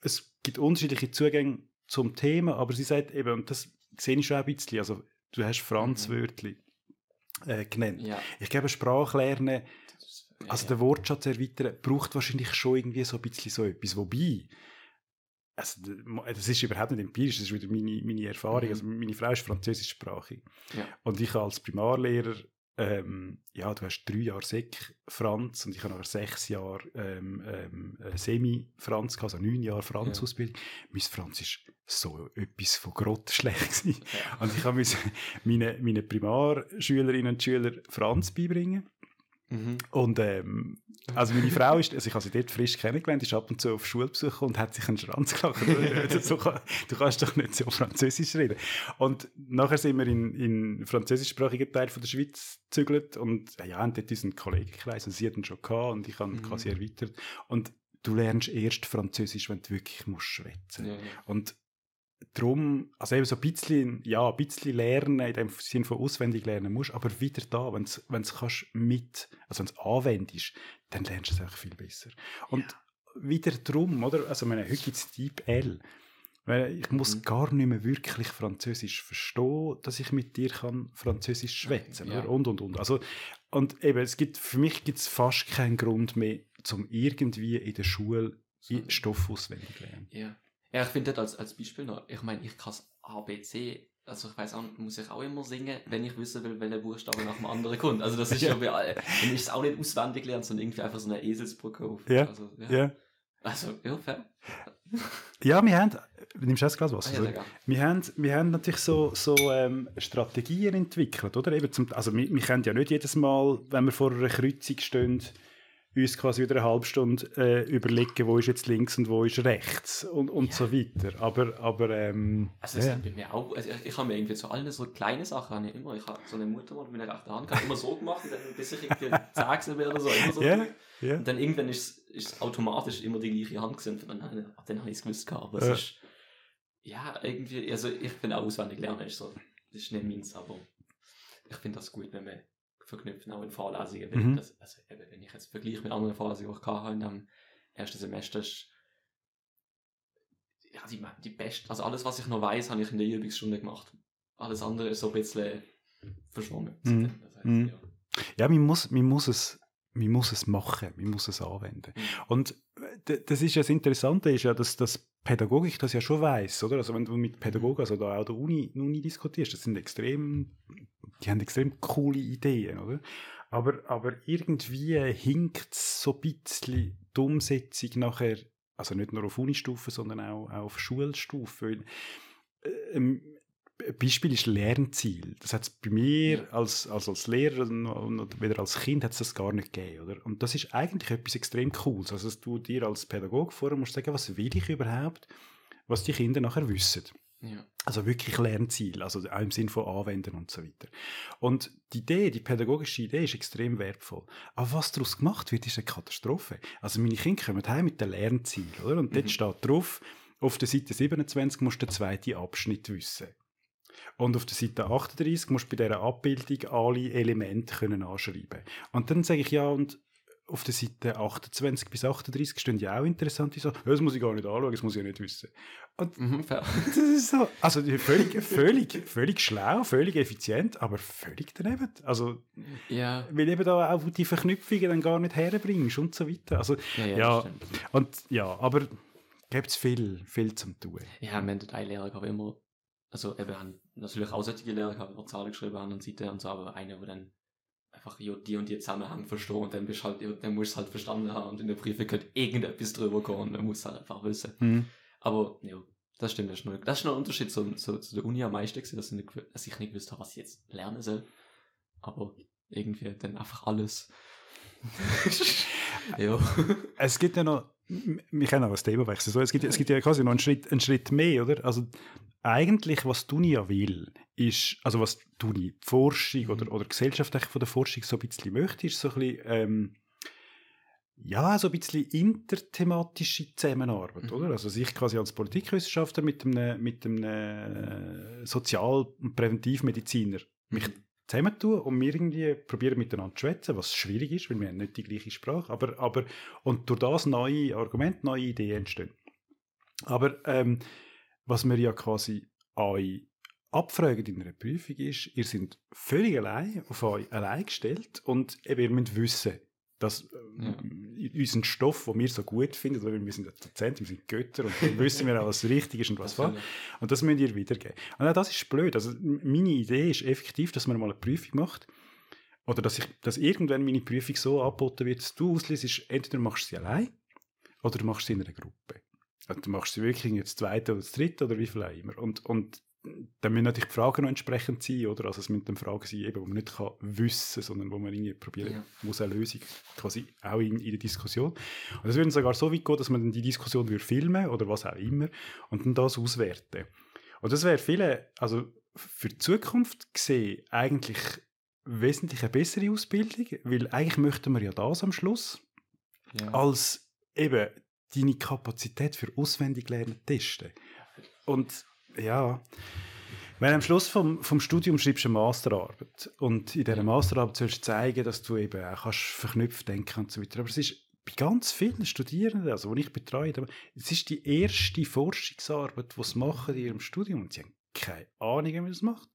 [SPEAKER 3] es gibt unterschiedliche Zugänge zum Thema, aber sie sagt eben, und das sehe ich schon ein bisschen. Also, du hast Franz mhm. Äh, genannt. Ja. Ich glaube, Sprachlernen, also ja. den Wortschatz erweitern, braucht wahrscheinlich schon irgendwie so ein bisschen so etwas. Wobei, also, das ist überhaupt nicht empirisch, das ist wieder meine, meine Erfahrung. Mhm. Also, meine Frau ist französischsprachig. Ja. Und ich als Primarlehrer ähm, ja, du hast drei Jahre Sek Franz und ich habe noch sechs Jahre ähm, ähm, äh, Semi-Franz, also neun Jahre Franz-Ausbildung. Ja. Mein Franz ist so etwas von grottenschlecht Ja. Und ich habe meine, meine Primarschülerinnen und Schüler Franz beibringen. Mhm. Und ähm, also meine Frau ist, also ich habe sie dort frisch kennengelernt, ist ab und zu auf Schulbesuch und hat sich einen Schranz gelacht. <laughs> Also du kannst doch nicht so Französisch reden. Und nachher sind wir in, in französischsprachigen Teil von der Schweiz gezügelt und ja, und dort ist ein Kollegenkreis und sie hat ihn schon gehabt und ich habe ihn mhm. quasi erweitert. Und du lernst erst Französisch, wenn du wirklich musst schwätzen. Ja, ja. Und darum, also eben so ein bisschen, ja, ein bisschen lernen, in dem Sinne von auswendig lernen musst, aber wieder da, wenn du es kannst mit, also wenn es anwendest, dann lernst du es auch viel besser. Und ja. wieder drum, oder, also meine, heute gibt es Typ L, weil ich muss mhm. gar nicht mehr wirklich Französisch verstehen, dass ich mit dir kann Französisch schwätzen ja. und und und. Also und eben es gibt für mich gibt es fast keinen Grund mehr, zum irgendwie in der Schule Stoff auswendig lernen.
[SPEAKER 2] Ja. Ja, ich finde das als, als Beispiel noch, ich meine, ich kann ABC, also ich weiß auch, muss ich auch immer singen, wenn ich wissen will, welcher Buchstabe nach dem anderen kommt. Also das ist <laughs> ja, bei allen, wenn ich es auch nicht auswendig lerne, sondern irgendwie einfach so eine Eselsbrücke auf.
[SPEAKER 3] Ja.
[SPEAKER 2] Also,
[SPEAKER 3] ja. ja.
[SPEAKER 2] Also, ja, fair.
[SPEAKER 3] ja, wir haben, nimmst du das Glas Wasser? Ah, ja, wir, haben, wir haben natürlich so, so ähm, Strategien entwickelt, oder? Eben zum, also wir, wir können ja nicht jedes Mal, wenn wir vor einer Kreuzung stehen, uns quasi wieder eine halbe Stunde äh, überlegen, wo ist jetzt links und wo ist rechts und, und ja. so weiter. Aber, aber ähm,
[SPEAKER 2] also ja. bei mir auch, also ich, ich habe mir irgendwie zu allen so kleine Sachen, ich immer, ich habe so eine Mutter mit meiner rechten Hand, immer so gemacht, und dann, bis ich irgendwie sechs bin oder so, immer so.
[SPEAKER 3] Yeah, yeah.
[SPEAKER 2] Und dann irgendwann ist es automatisch immer die gleiche Hand gewesen, und dann, dann habe ich es gewusst gehabt, aber es ist, ja, irgendwie, also ich finde auch auswendig lernen ist so, das ist nicht meins, aber ich finde das gut, wenn man verknüpfen, auch in Vorlesungen. Mhm. Das, also, wenn ich jetzt vergleiche mit anderen Vorlesungen, die ich hatte in dem ersten Semester, ist ja, die, die beste, also alles, was ich noch weiß, habe ich in der Übungsstunde gemacht. Alles andere ist so ein bisschen verschwommen.
[SPEAKER 3] Mhm. Das heißt, mhm. ja. ja, man muss, man muss es man muss es machen, man muss es anwenden. Mhm. Und das ist ja das Interessante, ist ja, dass das Pädagogik das ja schon weiß, oder? Also wenn du mit Pädagogen, also da auch der Uni, Uni diskutierst, das sind extrem die haben extrem coole Ideen, oder? Aber, aber irgendwie hinkt so ein bisschen die Umsetzung nachher, also nicht nur auf Unistufe, sondern auch, auch auf Schulstufe. Äh, ähm, Beispiel ist Lernziel. Das hat es bei mir als, als, als Lehrer und wieder als Kind hat es das gar nicht gegeben. Oder? Und das ist eigentlich etwas extrem Cooles. Also dass du dir als Pädagoge vorher musst sagen, was will ich überhaupt, was die Kinder nachher wissen.
[SPEAKER 2] Ja.
[SPEAKER 3] Also wirklich Lernziel, also auch im Sinn von Anwenden und so weiter. Und die Idee, die pädagogische Idee ist extrem wertvoll. Aber was daraus gemacht wird, ist eine Katastrophe. Also meine Kinder kommen heim mit dem Lernziel, oder? Und mhm. dort steht drauf, auf der Seite 27 musst du den zweiten Abschnitt wissen. Und auf der Seite 38 musst du bei dieser Abbildung alle Elemente können anschreiben. Und dann sage ich, ja, und auf der Seite 28 bis 38 stehen ja auch interessante Sachen. Das muss ich gar nicht anschauen, das muss ich ja nicht wissen. Und mhm, <laughs> das ist so, also völlig, völlig, völlig schlau, völlig effizient, aber völlig daneben. Also,
[SPEAKER 2] ja.
[SPEAKER 3] weil eben da auch die Verknüpfungen dann gar nicht herbringst und so weiter. Also, ja, ja, ja und ja, aber gibt es viel, viel zum tun.
[SPEAKER 2] Ja, wir haben eine Lehrer immer, also eben natürlich auch solche Lehrer gehabt, die Zahlen geschrieben haben und Seite und so, aber einer, der dann einfach ja, die und die Zusammenhang verstehen und dann bist halt, ja, dann musst du es halt verstanden haben und in der Briefe könnte irgendetwas drüber kommen und dann musst du halt einfach wissen. Mhm. Aber ja, das stimmt, das ist, noch, das ist noch ein Unterschied zu, zu, zu der Uni am meisten gewesen, dass ich, nicht, dass ich nicht gewusst habe, was ich jetzt lernen soll. Aber irgendwie dann einfach alles. <laughs>
[SPEAKER 3] ja. Es gibt ja noch, wir können auch das Thema wechseln. So, es, gibt, es gibt ja quasi noch einen Schritt, einen Schritt mehr, oder? Also eigentlich, was die Uni ja will, ist, also was die Uni, die Forschung mhm. oder, oder die Gesellschaft von der Forschung so ein bisschen möchte, ist so ein bisschen, ähm, ja, so ein bisschen interthematische Zusammenarbeit, mhm. oder? Also ich quasi als Politikwissenschaftler mit einem, mit einem äh, Sozial- und Präventivmediziner mich mhm. Zusammentun und wir irgendwie probieren miteinander zu schwätzen, was schwierig ist, weil wir haben nicht die gleiche Sprache, aber, aber und durch das neue Argumente, neue Ideen entstehen. Aber ähm, was wir ja quasi euch abfragen in einer Prüfung ist, ihr seid völlig allein, auf euch allein gestellt und eben ihr müsst wissen, dass äh, ja. unseren Stoff, den wir so gut finden, weil wir sind Dozenten, wir sind Götter und dann wissen wir auch, was richtig ist und was falsch. Und das müsst ihr wiedergeben. Und auch das ist blöd. Also meine Idee ist effektiv, dass man mal eine Prüfung macht oder dass, ich, dass irgendwann meine Prüfung so angeboten wird, dass du ausliest, entweder machst du sie allein oder du machst sie in einer Gruppe. Also du machst sie wirklich jetzt das zweite oder das dritte oder wie viel auch immer. Und, und dann müssen natürlich die Fragen noch entsprechend sein, oder? Also es müssen dann Fragen sein, eben, wo man nicht kann wissen sondern wo man irgendwie probieren ja. muss, eine Lösung quasi auch in, in der Diskussion. Und es würde sogar so weit gehen, dass man dann die Diskussion würde filmen oder was auch immer und dann das auswerten. Und das wäre viele, also für die Zukunft gesehen eigentlich wesentlich eine bessere Ausbildung, weil eigentlich möchten wir ja das am Schluss ja. als eben deine Kapazität für Auswendiglernen testen. Und ja, wenn am Schluss vom, vom Studium schreibst du eine Masterarbeit und in dieser Masterarbeit sollst du zeigen, dass du eben auch kannst verknüpft denken und so weiter. Aber es ist bei ganz vielen Studierenden, also die ich betreue, es ist die erste Forschungsarbeit, die sie machen in ihrem Studium und sie haben keine Ahnung, wie man das macht.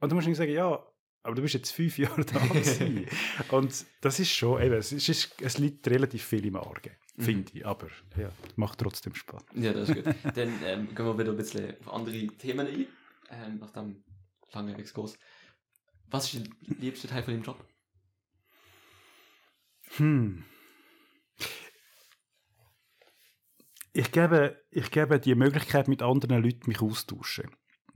[SPEAKER 3] Und du musst ihnen sagen, ja, aber du bist jetzt fünf Jahre da <laughs> Und das ist schon, eben, es, ist, es liegt relativ viel im Argen, mhm. finde ich. Aber ja, macht trotzdem Spaß.
[SPEAKER 2] Ja, das ist gut. <laughs> Dann ähm, gehen wir wieder ein bisschen auf andere Themen ein, ähm, nach dem langen Exkurs. Was ist der liebste Teil von dem Job?
[SPEAKER 3] Hm. Ich gebe, ich gebe die Möglichkeit, mit anderen Leuten mich austauschen.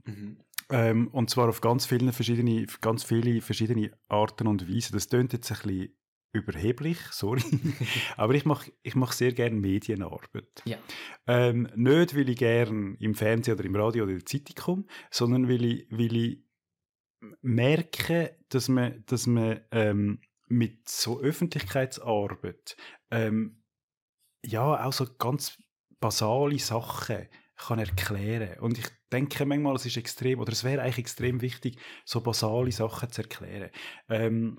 [SPEAKER 3] Mhm. Ähm, und zwar auf ganz viele verschiedene, ganz viele verschiedene Arten und Weisen. Das klingt jetzt ein bisschen überheblich, sorry. <laughs> Aber ich mache ich mach sehr gerne Medienarbeit.
[SPEAKER 2] Ja.
[SPEAKER 3] Ähm, nicht, weil ich gerne im Fernsehen oder im Radio oder in der Zeitung komme, sondern weil ich, weil ich merke, dass man, dass man ähm, mit so Öffentlichkeitsarbeit ähm, ja auch so ganz basale Sachen kann erklären. Und ich denke manchmal, es ist extrem, oder es wäre eigentlich extrem wichtig, so basale Sachen zu erklären. Ähm,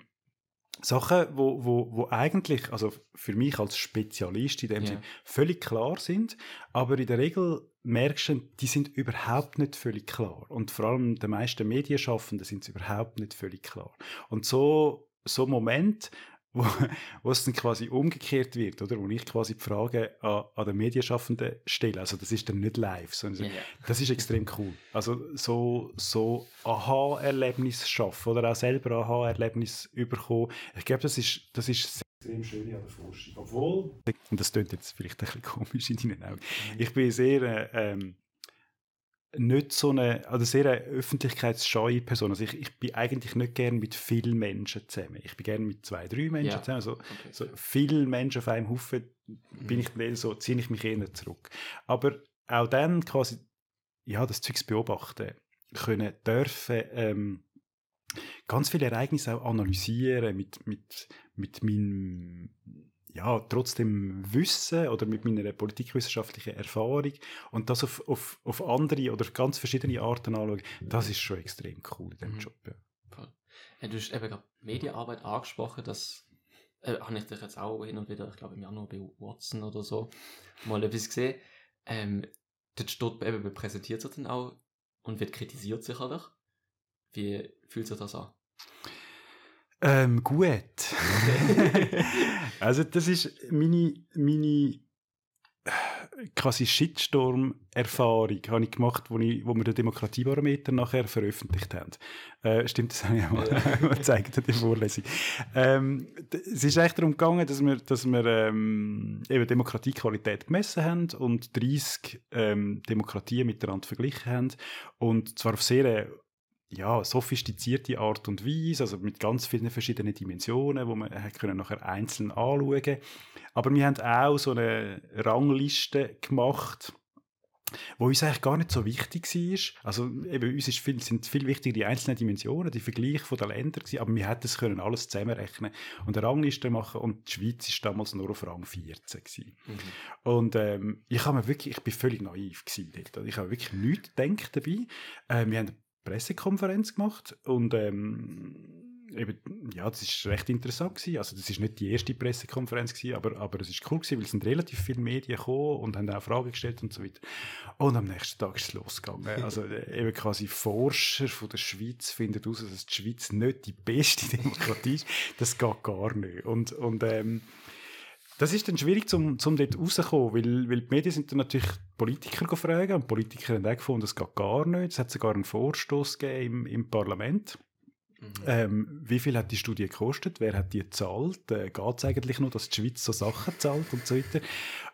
[SPEAKER 3] Sachen, wo, wo, wo eigentlich, also für mich als Spezialist in dem yeah. Sinne, völlig klar sind, aber in der Regel merkst du, die sind überhaupt nicht völlig klar. Und vor allem die meisten Medienschaffenden sind es überhaupt nicht völlig klar. Und so, so Moment, wo, <laughs> wo es dann quasi umgekehrt wird, oder? Wo ich quasi die Frage an, an den Medienschaffenden stelle. Also das ist dann nicht live, sondern ja. das ist extrem cool. Also so, so Aha-Erlebnis schaffen oder auch selber Aha-Erlebnis überkommen. Ich glaube, das ist, das ist extrem schön an der Forschung. Obwohl, und das klingt jetzt vielleicht ein bisschen komisch in deinen Augen, ich bin sehr, äh, ähm, nicht so eine, also sehr eine öffentlichkeitsscheue Person. Also ich, ich bin eigentlich nicht gern mit vielen Menschen zusammen. Ich bin gern mit zwei, drei Menschen ja. zusammen. Also, okay. so viele Menschen auf einem Haufen bin ich dann so, ziehe ich mich eher zurück. Aber auch dann quasi, ja, das Zeugs beobachten können dürfen, ähm, ganz viele Ereignisse auch analysieren mit, mit, mit meinem ja, trotzdem Wissen oder mit meiner politikwissenschaftlichen Erfahrung und das auf, auf, auf andere oder ganz verschiedene Arten anschauen, das ist schon extrem cool in diesem mhm. Job. Ja.
[SPEAKER 2] Ja, du hast eben gerade Medienarbeit angesprochen, das äh, habe ich dich jetzt auch hin und wieder, ich glaube im Januar bei Watson oder so, mal etwas gesehen. Ähm, dort steht eben, präsentiert sich dann auch und wird kritisiert sicherlich. Wie fühlt sich das an?
[SPEAKER 3] Ähm, gut. <laughs> also das ist meine, meine äh, quasi Shitstorm-Erfahrung habe ich gemacht, wo, ich, wo wir den Demokratiebarometer nachher veröffentlicht haben. Äh, stimmt, das habe ich mal gezeigt in der Vorlesung. Ähm, es ist eigentlich darum gegangen, dass wir, dass wir ähm, eben Demokratiequalität gemessen haben und 30 ähm, Demokratien miteinander verglichen haben und zwar auf sehr ja, sophistizierte Art und Weise, also mit ganz vielen verschiedenen Dimensionen, wo man können nachher einzeln anschauen Aber wir haben auch so eine Rangliste gemacht, wo uns eigentlich gar nicht so wichtig war. Also eben, uns ist viel, sind viel wichtiger die einzelnen Dimensionen, die Vergleiche der Länder gewesen, aber wir hätten es können alles zusammenrechnen und eine Rangliste machen und die Schweiz war damals nur auf Rang 14 Mhm. Und ähm, ich habe mir wirklich, ich bin völlig naiv gewesen dort. Ich habe wirklich nichts gedacht dabei. Äh, wir haben Pressekonferenz gemacht und ähm, eben, ja, das ist recht interessant gewesen. Also das ist nicht die erste Pressekonferenz gewesen, aber, aber es ist cool gewesen, weil es sind relativ viele Medien gekommen und haben auch Fragen gestellt und so weiter. Und am nächsten Tag ist es losgegangen. <laughs> Also äh, eben quasi Forscher von der Schweiz finden heraus, dass die Schweiz nicht die beste <laughs> Demokratie ist. Das geht gar nicht. Und, und ähm, das ist dann schwierig, um, um dort rauszukommen, weil, weil die Medien sind dann natürlich Politiker gefragt und Politiker haben auch gefunden, das geht gar nicht. Es hat sogar einen Vorstoß gegeben im, im Parlament. Mhm. Ähm, wie viel hat die Studie gekostet? Wer hat die gezahlt? Äh, Geht es eigentlich nur, dass die Schweiz so Sachen zahlt und so weiter?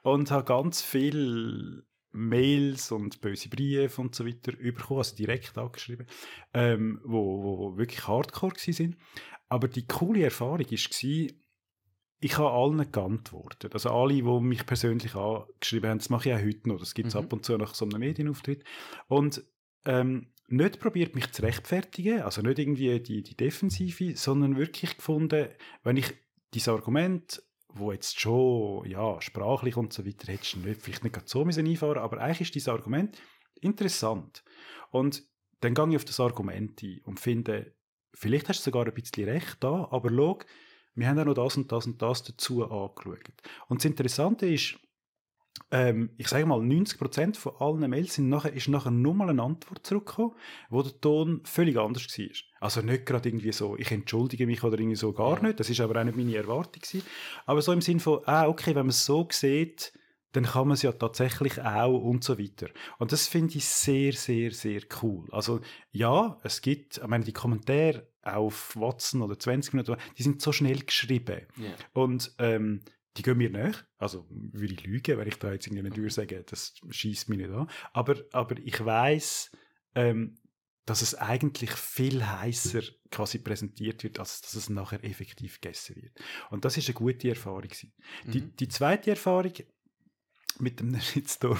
[SPEAKER 3] Und habe ganz viel Mails und böse Briefe und so weiter bekommen, also direkt angeschrieben, ähm, wo, wo wirklich hardcore sind. Aber die coole Erfahrung war, ich habe allen geantwortet. Also alle, die mich persönlich angeschrieben haben, das mache ich auch heute noch. Das gibt es mhm. ab und zu nach so einem Medienauftritt. Und ähm, nicht probiert, mich zu rechtfertigen, also nicht irgendwie die, die Defensive, sondern wirklich gefunden, wenn ich dieses Argument, wo jetzt schon, ja, sprachlich und so weiter, hättest du nicht, vielleicht nicht so müssen einfahren aber eigentlich ist dieses Argument interessant. Und dann gehe ich auf das Argument ein und finde, vielleicht hast du sogar ein bisschen recht da, aber schau, wir haben ja noch das und das und das dazu angeschaut. Und das Interessante ist, ähm, ich sage mal, 90% von allen Mails sind nachher, ist nachher nur mal eine Antwort zurückgekommen, wo der Ton völlig anders war. Also nicht gerade irgendwie so, ich entschuldige mich oder irgendwie so gar nicht, das ist aber auch nicht meine Erwartung gewesen. Aber so im Sinn von, ah, okay, wenn man es so sieht, dann kann man es ja tatsächlich auch und so weiter. Und das finde ich sehr, sehr, sehr cool. Also ja, es gibt, ich meine, die Kommentare auf Watson oder 20 Minuten, die sind so schnell geschrieben. Yeah. Und ähm, die gehen mir nach. Also würde ich lügen, wenn ich da jetzt irgendwie würde sagen, das schießt mich nicht an. Aber, aber ich weiß, ähm, dass es eigentlich viel heißer quasi präsentiert wird, als dass es nachher effektiv gegessen wird. Und das ist eine gute Erfahrung. Mhm. Die, die zweite Erfahrung mit dem <laughs> Shitstorm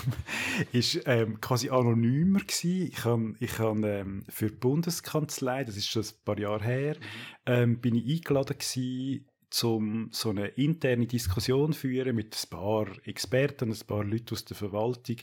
[SPEAKER 3] ist ähm, quasi anonymer gewesen. Ich habe ich hab, ähm, für die Bundeskanzlei, das ist schon ein paar Jahre her, ähm, bin ich eingeladen gewesen, um so eine interne Diskussion führen mit ein paar Experten, ein paar Leuten aus der Verwaltung.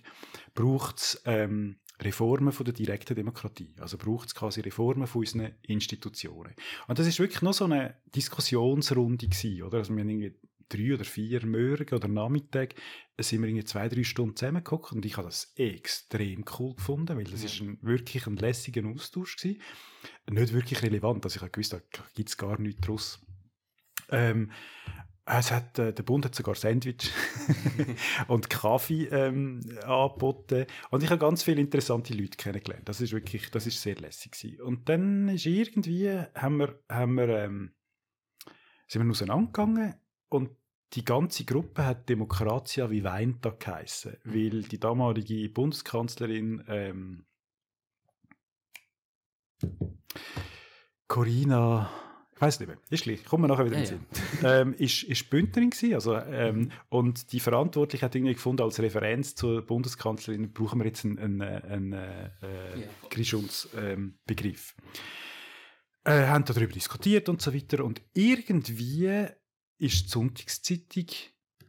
[SPEAKER 3] Braucht es ähm, Reformen von der direkten Demokratie. Also braucht es quasi Reformen von unseren Institutionen. Und das ist wirklich noch so eine Diskussionsrunde gewesen, oder? Also wir haben irgendwie drei oder vier Morgen oder Nachmittag sind wir irgendwie zwei, drei Stunden zusammengeguckt und ich habe das extrem cool gefunden, weil das ja. ist ein, wirklich ein lässiger Austausch gewesen. Nicht wirklich relevant, also ich habe gewusst, da gibt es gar nichts draus. Ähm, es hat, äh, der Bund hat sogar Sandwich <laughs> und Kaffee ähm, angeboten. Und ich habe ganz viele interessante Leute kennengelernt. Das ist wirklich, das ist sehr lässig gewesen. Und dann ist irgendwie, haben wir, haben wir, ähm, sind wir auseinandergegangen und die ganze Gruppe hat Demokratia wie Weintag geheissen, mhm. weil die damalige Bundeskanzlerin ähm, Corina ich weiß nicht mehr, ist gleich, kommen wir nachher wieder ja, in den Sinn. Ja. ähm, ist, ist Bündnerin gewesen, also, ähm, mhm. und die Verantwortliche hat irgendwie gefunden, als Referenz zur Bundeskanzlerin brauchen wir jetzt einen, einen, einen äh, ja. Grischungsbegriff. Äh, haben darüber diskutiert und so weiter und irgendwie ist die Sonntagszeitung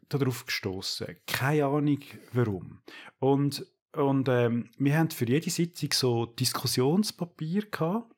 [SPEAKER 3] darauf gestoßen. Keine Ahnung warum. Und, und ähm, wir haben für jede Sitzung so Diskussionspapier gehabt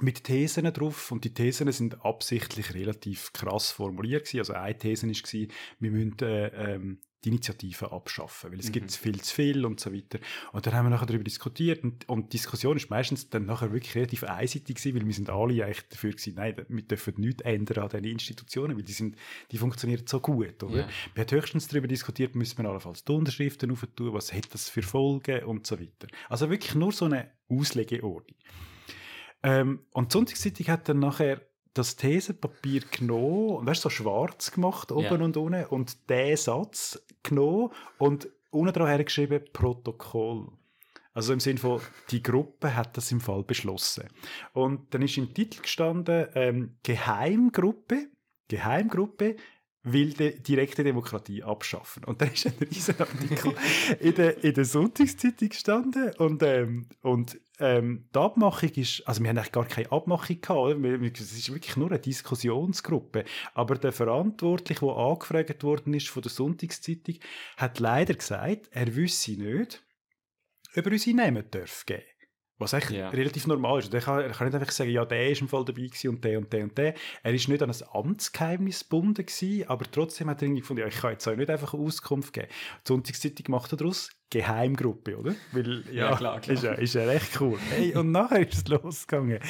[SPEAKER 3] mit Thesen drauf und die Thesen sind absichtlich relativ krass formuliert gewesen. Also eine These war, wir müssen äh, ähm, die Initiative abschaffen, weil es mhm. gibt viel zu viel und so weiter. Und dann haben wir nachher darüber diskutiert und, und die Diskussion ist meistens dann nachher wirklich relativ einseitig gewesen, weil wir sind alle eigentlich dafür gewesen, nein, wir dürfen nichts ändern an diesen Institutionen, weil die sind, die funktionieren so gut, oder? Yeah. Wir haben höchstens darüber diskutiert, müssen wir allenfalls die Unterschriften aufentun, was hat das für Folgen und so weiter. Also wirklich nur so eine Auslegeordnung. Ähm, und die Sonntagszeitung hat dann nachher das Thesenpapier genommen und weißt, so schwarz gemacht, oben yeah. und unten, und den Satz genommen und unten dran geschrieben Protokoll. Also im Sinne von, die Gruppe hat das im Fall beschlossen. Und dann ist im Titel gestanden, ähm, Geheimgruppe, Geheimgruppe will die direkte Demokratie abschaffen. Und dann ist ein riesen Artikel in der, in der Sonntagszeitung gestanden. Und, ähm, und ähm, die Abmachung ist, also wir haben eigentlich gar keine Abmachung gehabt, es ist wirklich nur eine Diskussionsgruppe, aber der Verantwortliche, der angefragt worden ist von der Sonntagszeitung, hat leider gesagt, er wüsste nicht, ob er unsere Namen darf geben was eigentlich yeah. relativ normal ist. Er kann, er kann nicht einfach sagen, ja, der ist im Fall dabei gewesen und der und der und der. Er ist nicht an ein Amtsgeheimnis gebunden gewesen, aber trotzdem hat er irgendwie gefunden, ja, ich kann jetzt auch nicht einfach eine Auskunft geben. Die Sonntagszeitung macht daraus Geheimgruppe, oder? Weil, ja, ja klar, klar. Ist, ja, ist ja recht cool. Hey, und <laughs> nachher ist es losgegangen.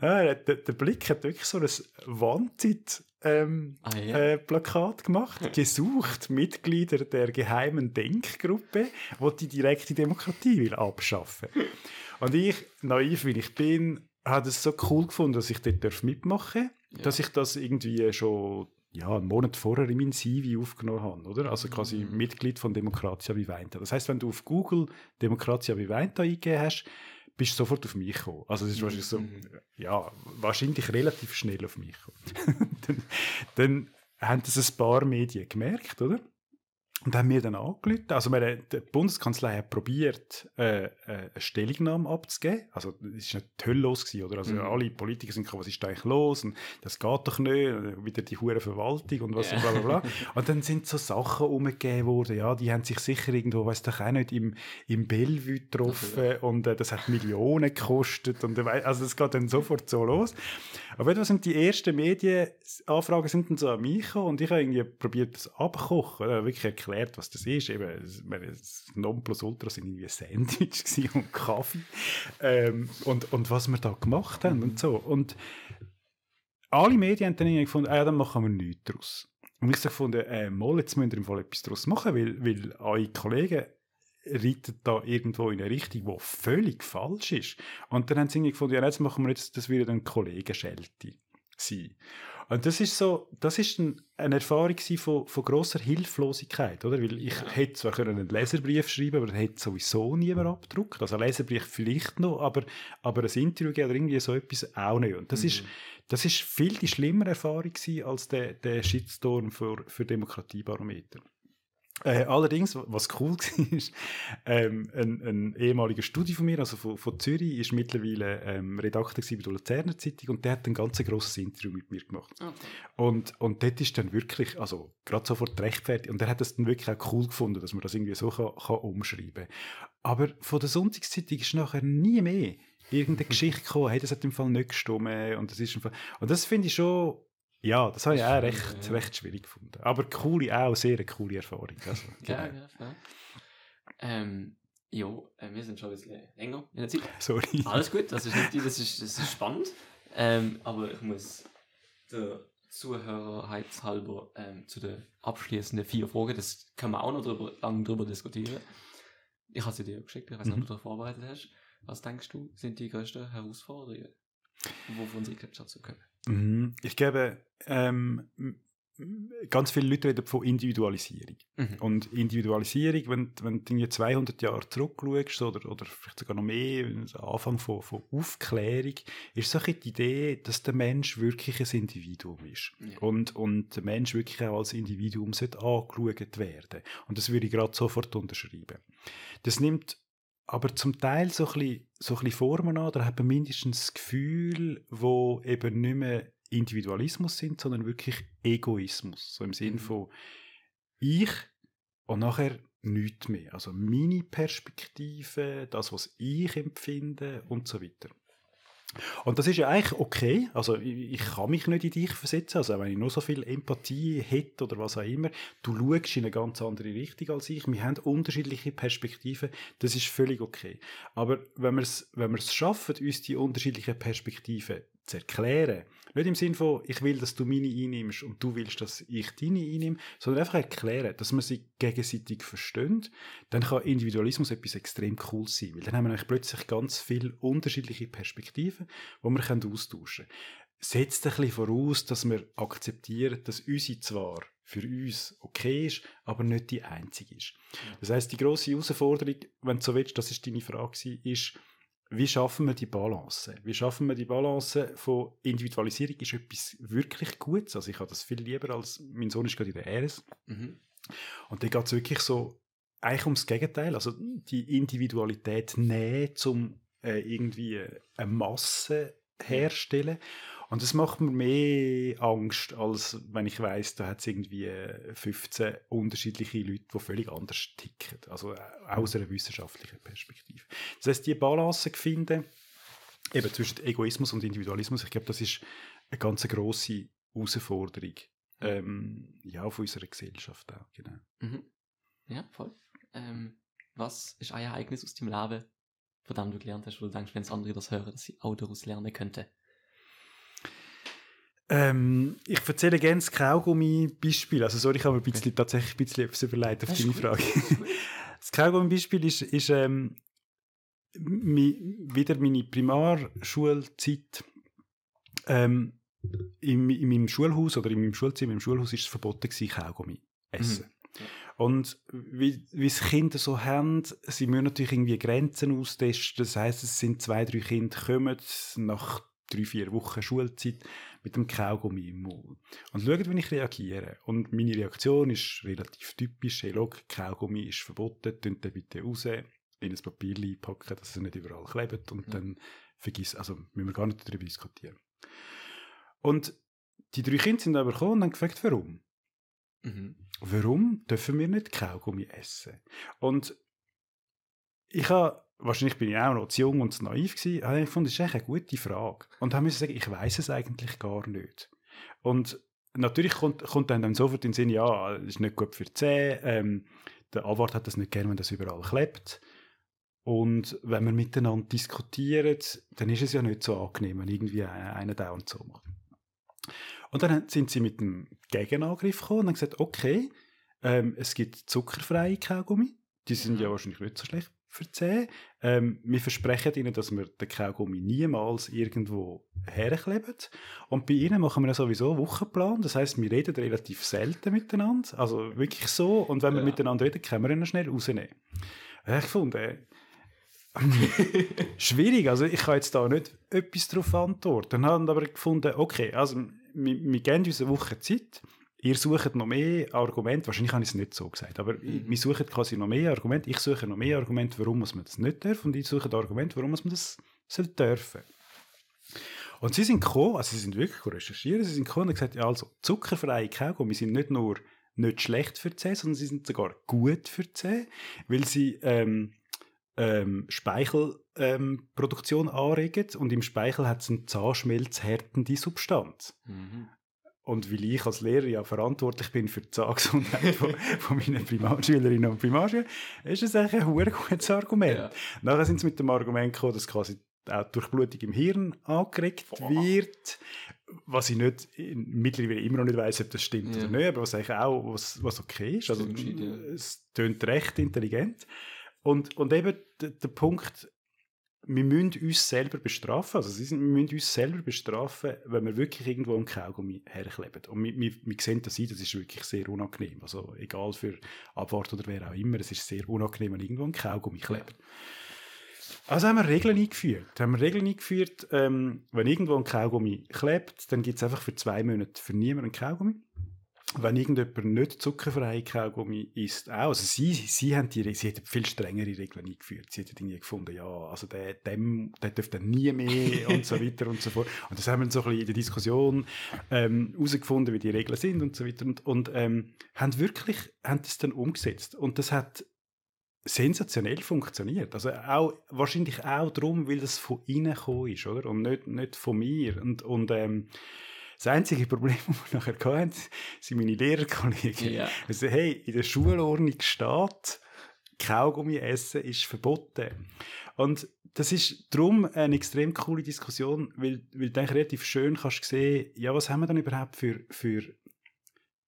[SPEAKER 3] Ja, der, der, Blick hat wirklich so ein Wandzeit ähm, ah, ja. äh, Plakat gemacht, <laughs> gesucht Mitglieder der geheimen Denkgruppe, die die direkte Demokratie will abschaffen und ich, naiv wie ich bin, habe es so cool gefunden, dass ich dort mitmachen darf, ja. dass ich das irgendwie schon ja, einen Monat vorher in mein CV aufgenommen habe, oder? Also quasi mhm. Mitglied von Demokratia Viventa. Das heißt, wenn du auf Google Demokratia Viventa eingegeben hast, bist du sofort auf mich gekommen. Also es ist wahrscheinlich so, mhm. ja, wahrscheinlich relativ schnell auf mich gekommen. <laughs> dann, dann haben das ein paar Medien gemerkt, oder? Und haben mir dann angerufen. Also, wir, die Bundeskanzlei hat probiert, äh, äh, eine Stellungnahme abzugeben. Also, es war nicht Hölle los, gewesen, oder? Also, mhm. alle Politiker sind gekommen, was ist da eigentlich los? Und das geht doch nicht. wieder die hure Verwaltung und was yeah. und bla, bla, bla. <laughs> und dann sind so Sachen umgegeben worden. Ja, die haben sich sicher irgendwo, weiß doch auch nicht, im, im Bellevue getroffen. Okay. Und äh, das hat Millionen gekostet. Und, äh, also, das geht dann sofort so los. Aber etwas sind die ersten Medienanfragen sind dann so an mich gekommen. Und ich habe irgendwie probiert, das abkochen. Wirklich erklärt, was das ist. Eben, das Nonplusultra sind irgendwie Sandwich <laughs> und Kaffee. Ähm, und, und was wir da gemacht haben und so. Und alle Medien haben dann irgendwie gefunden, ah, ja, dann machen wir nichts daraus. Und ich habe gefunden, äh, mal, jetzt müsst ihr im Fall etwas daraus machen, weil, weil eure Kollegen reiten da irgendwo in eine Richtung, die völlig falsch ist. Und dann haben sie irgendwie gefunden, ja, jetzt machen wir jetzt, das wieder ein Kollegenschelte sein. Und das ist so, das ist ein, eine Erfahrung von, von grosser Hilflosigkeit, oder? Weil ich hätte zwar einen Leserbrief schreiben aber hätte sowieso niemand abgedruckt. Also ein Leserbrief vielleicht noch, aber, aber ein Interview oder irgendwie so etwas auch nicht. Und das mhm. ist, das ist viel die schlimmere Erfahrung als der, der Shitstorm für, für Demokratiebarometer. Äh, allerdings, was cool <laughs> war, ist, ähm, ein, ein, ehemaliger Studi von mir, also von, von Zürich, ist mittlerweile ähm, Redakteur bei der Luzerner Zeitung und der hat ein ganz grosses Interview mit mir gemacht. Okay. Und, und dort ist dann wirklich, also gerade sofort rechtfertigt, und er hat das dann wirklich auch cool gefunden, dass man das irgendwie so kann, kann umschreiben kann. Aber von der Sonntagszeitung ist nachher nie mehr irgendeine <laughs> Geschichte gekommen, hey, das hat im Fall nicht gestimmt und das ist im Fall, und das finde ich schon ja, das habe ich auch recht, ja. recht schwierig gefunden. Aber coole, auch sehr eine coole Erfahrung. Also,
[SPEAKER 2] genau. Ja, ja, ähm, jo, äh, wir sind schon ein bisschen länger in der Zeit.
[SPEAKER 3] Sorry.
[SPEAKER 2] Alles gut, das ist, nicht, das ist, das ist spannend. Ähm, aber ich muss der Zuhörerheitshalber ähm, zu den abschließenden vier Fragen, das können wir auch noch drüber, lang drüber diskutieren. Ich habe sie dir geschickt, ich weiß nicht, mhm. ob du das vorbereitet hast. Was denkst du, sind die größten Herausforderungen, wovon sie zu können?
[SPEAKER 3] Mhm. Ich glaube, ähm, ganz viele Leute reden von Individualisierung. Mhm. Und Individualisierung, wenn, wenn du 200 Jahre zurückschaust oder, oder vielleicht sogar noch mehr, Anfang von, von Aufklärung, ist so die Idee, dass der Mensch wirklich ein Individuum ist. Ja. Und, und der Mensch wirklich auch als Individuum sollte angeschaut werden. Und das würde ich gerade sofort unterschreiben. Das nimmt aber zum Teil so ein bisschen, so ein bisschen Formen an, da hat man mindestens das Gefühl, wo eben nicht mehr Individualismus sind, sondern wirklich Egoismus. So im Sinn mhm. von ich und nachher nichts mehr. Also meine Perspektive, das, was ich empfinde und so weiter. Und das ist ja eigentlich okay. Also ich, kann mich nicht in dich versetzen. Also wenn ich nur so viel Empathie hätte oder was auch immer, du schaust in eine ganz andere Richtung als ich. Wir haben unterschiedliche Perspektiven. Das ist völlig okay. Aber wenn wir es wenn schaffen, uns die unterschiedlichen Perspektiven zu erklären, nicht im Sinne von, ich will, dass du meine einnimmst und du willst, dass ich deine einnehme, sondern einfach erklären, dass man sie gegenseitig versteht, dann kann Individualismus etwas extrem cool sein, weil dann haben wir nämlich plötzlich ganz viele unterschiedliche Perspektiven, die wir austauschen können. Setzt ein bisschen voraus, dass wir akzeptieren, dass unsere zwar für uns okay ist, aber nicht die einzige ist. Das heißt, die große Herausforderung, wenn du so willst, das ist deine Frage, ist, wie schaffen wir die Balance? Wie schaffen wir die Balance von Individualisierung ist etwas wirklich Gutes. Also ich habe das viel lieber als, mein Sohn ist gerade in der RS. Mhm. Und da geht es wirklich so, eigentlich ums Gegenteil. Also die Individualität nähen, um äh, irgendwie äh, eine Masse herstellen. Und das macht mir mehr Angst, als wenn ich weiß, da hat es irgendwie 15 äh, unterschiedliche Leute, die völlig anders ticken. Also äh, aus einer wissenschaftlichen Perspektive. Das heißt, die Balance finden, eben zwischen Egoismus und Individualismus, ich glaube, das ist eine ganz grosse Herausforderung ähm, ja, von unserer Gesellschaft auch. Genau.
[SPEAKER 2] Mhm. Ja, voll. Ähm, was ist ein Ereignis aus dem Leben, von dem du gelernt hast, wo du denkst, wenn es andere das hören, dass sie auch daraus lernen könnten?
[SPEAKER 3] Ähm, ich erzähle gerne das Kaugummi-Beispiel. Also, sorry, ich habe mir ein bisschen, tatsächlich ein bisschen etwas überlegt auf deine Frage. <laughs> das Kaugummi-Beispiel ist, ist ähm, wieder meine Primarschulzeit. Ähm, in, in meinem Schulhaus oder in meinem Schulzimmer, im Schulhaus ist es verboten gewesen, Kaugummi essen. Mhm. Und wie, wie es Kinder so haben, sie müssen natürlich irgendwie Grenzen austesten. Das heißt, es sind zwei, drei Kinder kommen nach drei, vier Wochen Schulzeit mit dem Kaugummi im Mund. Und schauen, wie ich reagiere. Und meine Reaktion ist relativ typisch. Hey, schau, Kaugummi ist verboten, tun den bitte raus, in ein Papier einpacken, dass er nicht überall klebt und ja. dann vergiss, also müssen wir gar nicht darüber diskutieren. Und die drei Kinder sind aber gekommen und haben gefragt, warum. Mhm. Warum dürfen wir nicht Kaugummi essen? Und ich habe, wahrscheinlich bin ich auch noch zu jung und zu naiv gewesen, habe ich gefunden, das ist eigentlich eine gute Frage. Und habe müssen sagen, ich weiß es eigentlich gar nicht. Und natürlich kommt, kommt dann, dann sofort in den Sinn, ja, das ist nicht gut für die Zähne, ähm, der Anwalt hat das nicht gerne, wenn das überall klebt. Und wenn wir miteinander diskutieren, dann ist es ja nicht so angenehm, wenn irgendwie einer da und so macht. Und dann sind sie mit einem Gegenangriff gekommen und haben gesagt, okay, ähm, es gibt zuckerfreie Kaugummi, die sind ja mhm. wahrscheinlich nicht so schlecht Zähne. Ähm, wir versprechen ihnen, dass wir den Kaugummi niemals irgendwo herkleben. Und bei ihnen machen wir sowieso einen Wochenplan. Das heißt, wir reden relativ selten miteinander. Also wirklich so. Und wenn wir ja. miteinander reden, können wir ihn schnell rausnehmen. Ich fand, äh, <laughs> schwierig. Also ich kann jetzt da nicht etwas darauf antworten. Dann haben aber gefunden, okay, also wir, wir geben uns eine Woche Zeit. Ihr sucht noch mehr Argumente, wahrscheinlich habe ich es nicht so gesagt, aber mhm. wir suchen quasi noch mehr Argumente, ich suche noch mehr Argumente, warum man das nicht darf und ich suche Argumente, warum man das soll dürfen. Und sie sind gekommen, also sie sind wirklich recherchieren, sie sind gekommen und gesagt, ja, also zuckerfreie Kaugummi sind nicht nur nicht schlecht für Zähne, sondern sie sind sogar gut für Zähne, weil sie ähm, ähm, Speichelproduktion ähm, anregen und im Speichel hat es eine zahnschmelzhärtende Substanz. Mhm. Und weil ich als Lehrer ja verantwortlich bin für die Zahngesundheit von, von meinen Primarschülerinnen und Primarschülern, ist das eigentlich ein sehr gutes Argument. Ja. Nachher sind sie mit dem Argument gekommen, dass quasi auch Durchblutung im Hirn angeregt Boah. wird, was ich nicht, mittlerweile immer noch nicht weiß, ob das stimmt ja. oder nicht, aber was eigentlich auch was, was okay ist. Also, es tönt recht intelligent. Und, und eben der, der Punkt, wir müssen uns selber bestrafen. Also wir müssen uns selber bestrafen, wenn wir wirklich irgendwo einen Kaugummi herkleben. Und wir, wir, wir sehen das ein, das ist wirklich sehr unangenehm. Also egal für Abwart oder wer auch immer, es ist sehr unangenehm, wenn irgendwo ein Kaugummi klebt. Also haben wir Regeln eingeführt. Haben wir Regeln eingeführt, ähm, wenn irgendwo ein Kaugummi klebt, dann gibt es einfach für zwei Monate für niemanden einen Kaugummi wenn irgendjemand nicht zuckerfreie Kaugummi isst, auch. Also sie, sie, haben die, sie haben viel strengere Regeln eingeführt. Sie haben irgendwie gefunden, ja, also der, dem, der dürfte nie mehr <laughs> und so weiter und so fort. Und das haben wir so ein bisschen in der Diskussion ähm, herausgefunden, wie die Regeln sind und so weiter. Und, und ähm, haben wirklich, haben das dann umgesetzt. Und das hat sensationell funktioniert. Also auch, wahrscheinlich auch darum, weil das von innen gekommen ist, oder? Und nicht, nicht von mir. Und, und ähm, das einzige Problem, <laughs> das wir nachher hatten, sind meine Lehrerkollegen. Ja. Also, hey, in der Schulordnung steht, Kaugummi essen ist verboten. Und das ist darum eine extrem coole Diskussion, weil, weil du relativ schön kannst sehen, ja, was haben wir dann überhaupt für, für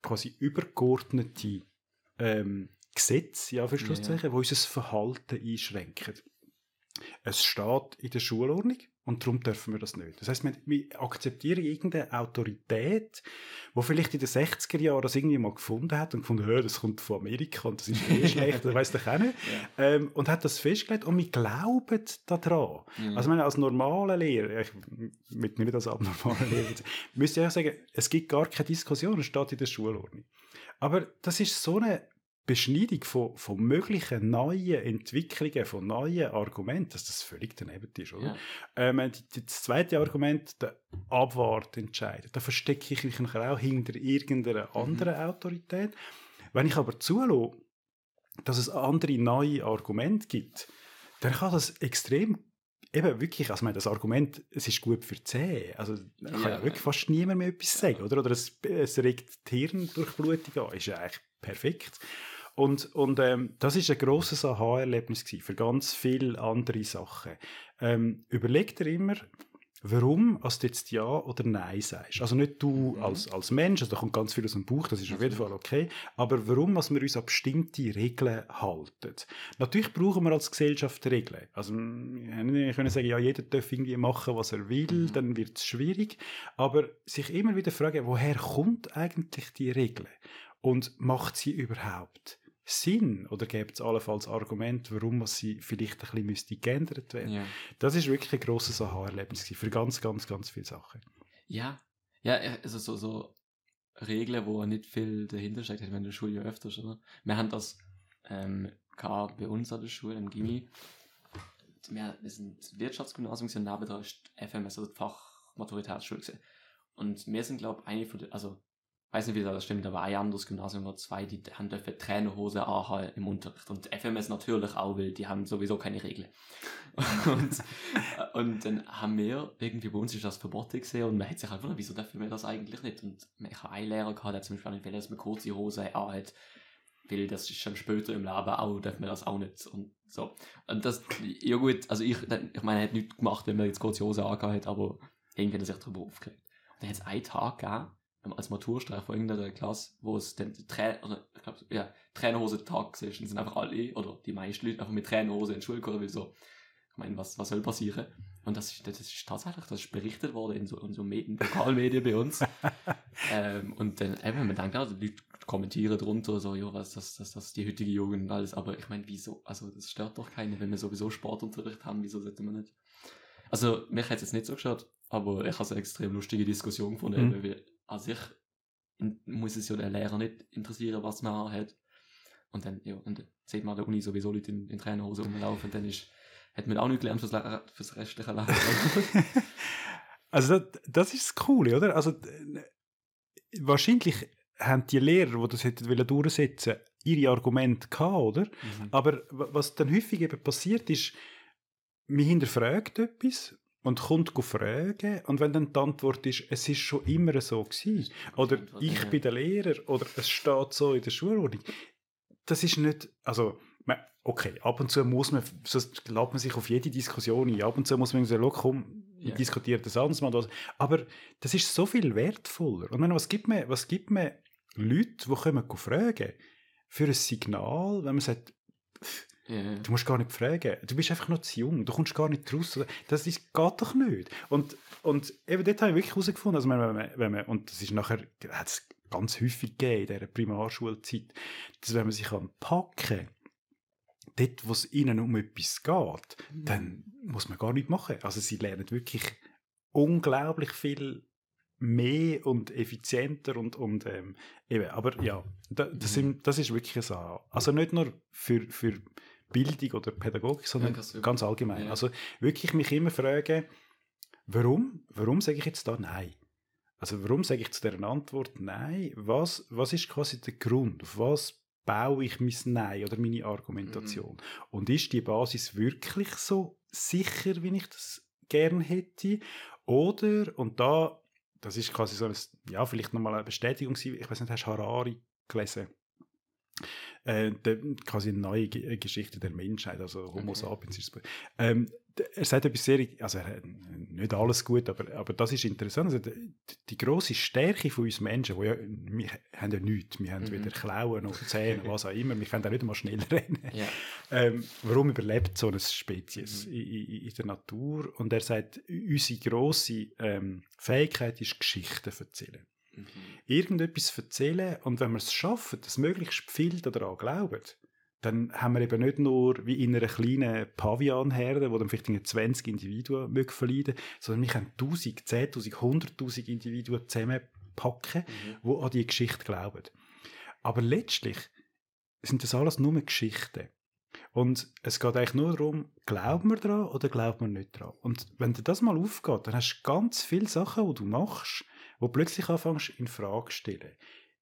[SPEAKER 3] quasi übergeordnete ähm, Gesetze, ja, für Schlusszeichen, ja, ja. die unser Verhalten einschränken. Es steht in der Schulordnung, und darum dürfen wir das nicht. Das heißt, wir, akzeptieren irgendeine Autorität, die vielleicht in den 60er Jahren das irgendwie mal gefunden hat und gefunden, das kommt von Amerika und das ist eh <laughs> schlecht, das weiss doch auch nicht. Ja. Ähm, und hat das festgelegt und wir glauben daran. Mhm. Also, meine, als normaler Lehrer, ich, mit mir nicht als abnormaler Lehrer, müsste ich auch sagen, es gibt gar keine Diskussion, es steht in der Schulordnung. Aber das ist so eine Beschneidung von, von möglichen neuen Entwicklungen, von neuen Argumenten, dass das völlig daneben ist. Oder? Ja. Ähm, das zweite Argument, der Abwartentscheid, da verstecke ich mich nachher auch hinter irgendeiner mhm. anderen Autorität. Wenn ich aber zulasse, dass es andere neue Argumente gibt, dann kann das extrem eben wirklich, also meine, das Argument, es ist gut für Zähne, also da kann ja wirklich fast niemand mehr etwas sagen, oder? Oder es, es regt die Hirndurchblutung an, ist ja eigentlich perfekt. Und, und ähm, das ist ein grosses Aha-Erlebnis für ganz viele andere Sachen. Ähm, überleg dir immer, warum als du jetzt Ja oder Nein sagst. Also nicht du mhm. als, als Mensch, also da kommt ganz viel aus dem Buch, das ist auf jeden Fall okay, aber warum dass wir uns an bestimmte Regeln halten. Natürlich brauchen wir als Gesellschaft Regeln. Also wir können sagen, ja, jeder darf irgendwie machen, was er will, mhm. dann wird es schwierig, aber sich immer wieder fragen, woher kommt eigentlich die Regel und macht sie überhaupt Sinn oder gibt es allenfalls Argumente, warum sie vielleicht ein bisschen müsste geändert werden? Ja. Das ist wirklich ein grosses Aha-Erlebnis für ganz, ganz, ganz viele Sachen.
[SPEAKER 2] Ja, ja, also so, so Regeln, wo nicht viel dahinter steckt, wenn du Schule ja öfters, oder? Wir haben das ähm, bei uns an der Schule, im Gimmi. Wir, wir sind Wirtschaftsgymnasium, und neben da ist FMS, also die Fachmaturitätsschule. Und wir sind, glaube ich, eine von den, also weiß nicht, wie das stimmt, aber ein anderes Gymnasium oder zwei, die haben dürfen Trainerhose anhaben im Unterricht. Und FMS natürlich auch, weil die haben sowieso keine Regeln. <laughs> und, und dann haben wir, irgendwie bei uns ist das verboten gesehen und man hat sich halt gewundert, wieso dürfen wir das eigentlich nicht? Und ich habe einen Lehrer gehabt, der zum Beispiel nicht will, dass man kurze Hose anhat, weil das ist schon später im Leben auch, dürfen wir das auch nicht. Und so. Und das, ja gut, also ich, ich meine, er hat nichts gemacht, wenn man jetzt kurze Hose angehabt aber irgendwie hat er sich darüber aufgeregt. Und dann hat es einen Tag gegeben, als Maturstreif von irgendeiner Klasse, wo es dann Trä oder, ich glaub, ja, ist und sind einfach alle, oder die meisten Leute einfach mit Trainerhose in die Schule gekommen, weil so, ich meine, was, was soll passieren? Und das ist, das ist tatsächlich, das ist berichtet worden in so, in so Medien, Lokalmedien bei uns. <laughs> ähm, und dann eben, man denkt, also, die Leute kommentieren drunter, so, ja, was, das, das, das, die heutige Jugend und alles, aber ich meine, wieso, also, das stört doch keinen, wenn wir sowieso Sportunterricht haben, wieso sollte man nicht? Also, mich hat es jetzt nicht so gestört, aber ich habe es eine extrem lustige Diskussion gefunden, mhm. weil an sich muss es ja der Lehrer nicht interessieren, was man hat. Und dann, ja, und dann sieht man an der Uni sowieso Leute in, in Trainerhose rumlaufen, und dann ist, hat man auch nicht gelernt fürs, fürs restliche Leben. <laughs>
[SPEAKER 3] also das, das ist das Coole, oder? Also wahrscheinlich haben die Lehrer, die das hätten durchsetzen ihre Argumente gehabt, oder? Mhm. Aber was dann häufig eben passiert ist, man hinterfragt etwas und kommt fragen. Und wenn dann die Antwort ist, es ist schon immer so gewesen. Oder ich bin der Lehrer oder es steht so in der Schulordnung, das ist nicht, also okay, ab und zu muss man, sonst lädt man sich auf jede Diskussion ein, ab und zu muss man sagen, komm, yeah. diskutiert das anders mal, aber das ist so viel wertvoller. Und meine, was gibt mir, was gibt mir Leute, die kommen fragen für ein Signal, wenn man sagt, Yeah. Du musst gar nicht fragen. Du bist einfach noch zu jung. Du kommst gar nicht raus. Das ist, geht doch nicht. Und, und eben dort habe ich wirklich herausgefunden, also wenn man, wenn man, und das ist nachher, hat es ganz häufig gegeben in dieser Primarschulzeit, dass wenn man sich packen kann, dort, wo es ihnen um etwas geht, mhm. dann muss man gar nichts machen. Also sie lernen wirklich unglaublich viel mehr und effizienter und, und ähm, eben, aber ja, das, das, mhm. sind, das ist wirklich so. Also nicht nur für, für Bildung oder Pädagogik, sondern ja, ganz allgemein. Ja. Also wirklich mich immer fragen, warum? Warum sage ich jetzt da Nein? Also warum sage ich zu der Antwort Nein? Was, was ist quasi der Grund? Auf was baue ich mein Nein oder meine Argumentation? Mhm. Und ist die Basis wirklich so sicher, wie ich das gern hätte? Oder, und da, das ist quasi so ein, ja, vielleicht nochmal eine Bestätigung, ich weiß nicht, hast du Harari gelesen? Äh, der, quasi eine neue G äh, Geschichte der Menschheit, also Homo okay. sapiens ist es. Ähm, er sagt etwas sehr, also nicht alles gut, aber, aber das ist interessant. Also die, die grosse Stärke von uns Menschen, wo ja, wir haben ja nichts, wir haben mhm. weder Klauen noch Zähne, <laughs> was auch immer, wir können auch nicht mal schnell rennen. Ja. Ähm, warum überlebt so eine Spezies mhm. in, in, in, der Natur? Und er sagt, unsere grosse ähm, Fähigkeit ist Geschichten erzählen. Mhm. Irgendetwas erzählen und wenn wir es schaffen, dass möglichst viele daran glauben, dann haben wir eben nicht nur wie in einer kleinen Pavianherde, wo dann vielleicht 20 Individuen mögen verleiden, sondern wir können 1000, 10.000, 100.000 Individuen zusammenpacken, mhm. die an die Geschichte glauben. Aber letztlich sind das alles nur Geschichten. Und es geht eigentlich nur darum, glauben wir daran oder glauben wir nicht daran. Und wenn dir das mal aufgeht, dann hast du ganz viele Sachen, die du machst, wo plötzlich anfängst in Frage zu stellen.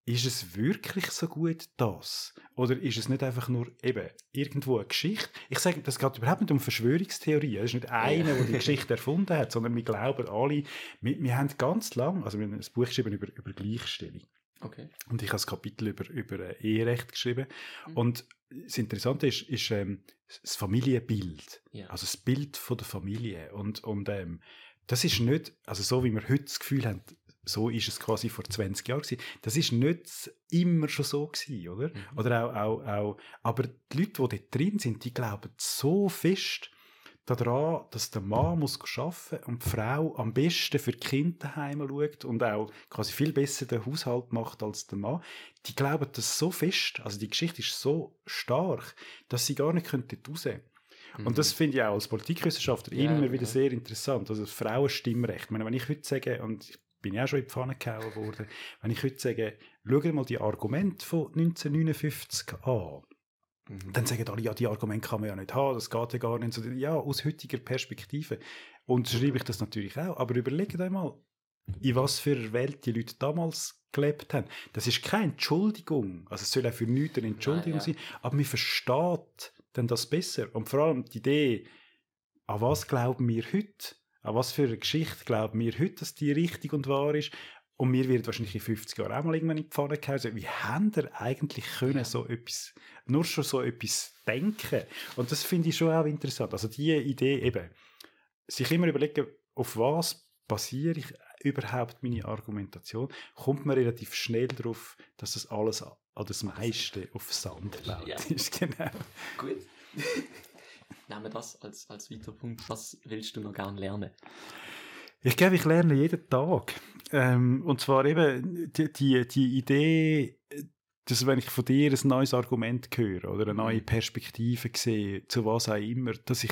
[SPEAKER 3] Ist es wirklich so gut das? Oder ist es nicht einfach nur eben irgendwo eine Geschichte? Ich sage, das geht überhaupt nicht um Verschwörungstheorien. Es ist nicht einer, der die Geschichte erfunden hat, sondern wir glauben alle, wir, wir haben ganz lang, also wir haben ein Buch geschrieben über, über Gleichstellung. Okay. Und ich habe ein Kapitel über, über Eherecht geschrieben. Mhm. Und das Interessante ist, ist ähm, das Familienbild. Ja. Also das Bild von der Familie. Und, und ähm, das ist nicht, also so wie wir heute das Gefühl haben, so ist es quasi vor 20 Jahren gewesen. Das ist nicht immer schon so gewesen, oder? Mhm. Oder auch, auch, auch, aber die Leute, die dort drin sind, die glauben so fest daran, dass der Mann muss arbeiten und die Frau am besten für die Kinder daheim schaut und auch quasi viel besser den Haushalt macht als der Mann. Die glauben das so fest, also die Geschichte ist so stark, dass sie gar nicht dort raus können. Mhm. Und das finde ich auch als Politikwissenschaftler ja, immer wieder sehr interessant. Also das Frauenstimmrecht. Ich meine, wenn ich heute sage, und ich bin ja auch schon in die Pfanne gehauen worden, wenn ich heute sage, schau mal die Argumente von 1959 an, mhm. dann sagen alle, ja, die Argumente kann man ja nicht haben, das geht ja gar nicht. Ja, aus heutiger Perspektive unterschreibe ich das natürlich auch, aber überlegt einmal, in was für einer Welt die Leute damals gelebt haben. Das ist keine Entschuldigung, also es soll auch für nichts eine Entschuldigung Nein, ja. sein, aber man versteht dann das besser. Und vor allem die Idee, an was glauben wir heute? An was für eine Geschichte glauben wir heute, dass die richtig und wahr ist? Und mir wird wahrscheinlich in 50 Jahren auch mal irgendwann in die Pfanne gehauen. Wie haben wir eigentlich können so etwas, nur schon so etwas denken? Und das finde ich schon auch interessant. Also die Idee eben, sich immer überlegen, auf was basiere ich überhaupt meine Argumentation, kommt man relativ schnell darauf, dass das alles an das meiste auf Sand läuft. Ja. ist. <laughs> Genau.
[SPEAKER 2] Gut. Nehmen wir das als, als weiter Punkt. Was willst du noch gerne lernen?
[SPEAKER 3] Ich glaube, ich lerne jeden Tag. Ähm, und zwar eben die, die, die Idee, dass wenn ich von dir ein neues Argument höre oder eine neue mhm. Perspektive sehe, zu was auch immer, dass ich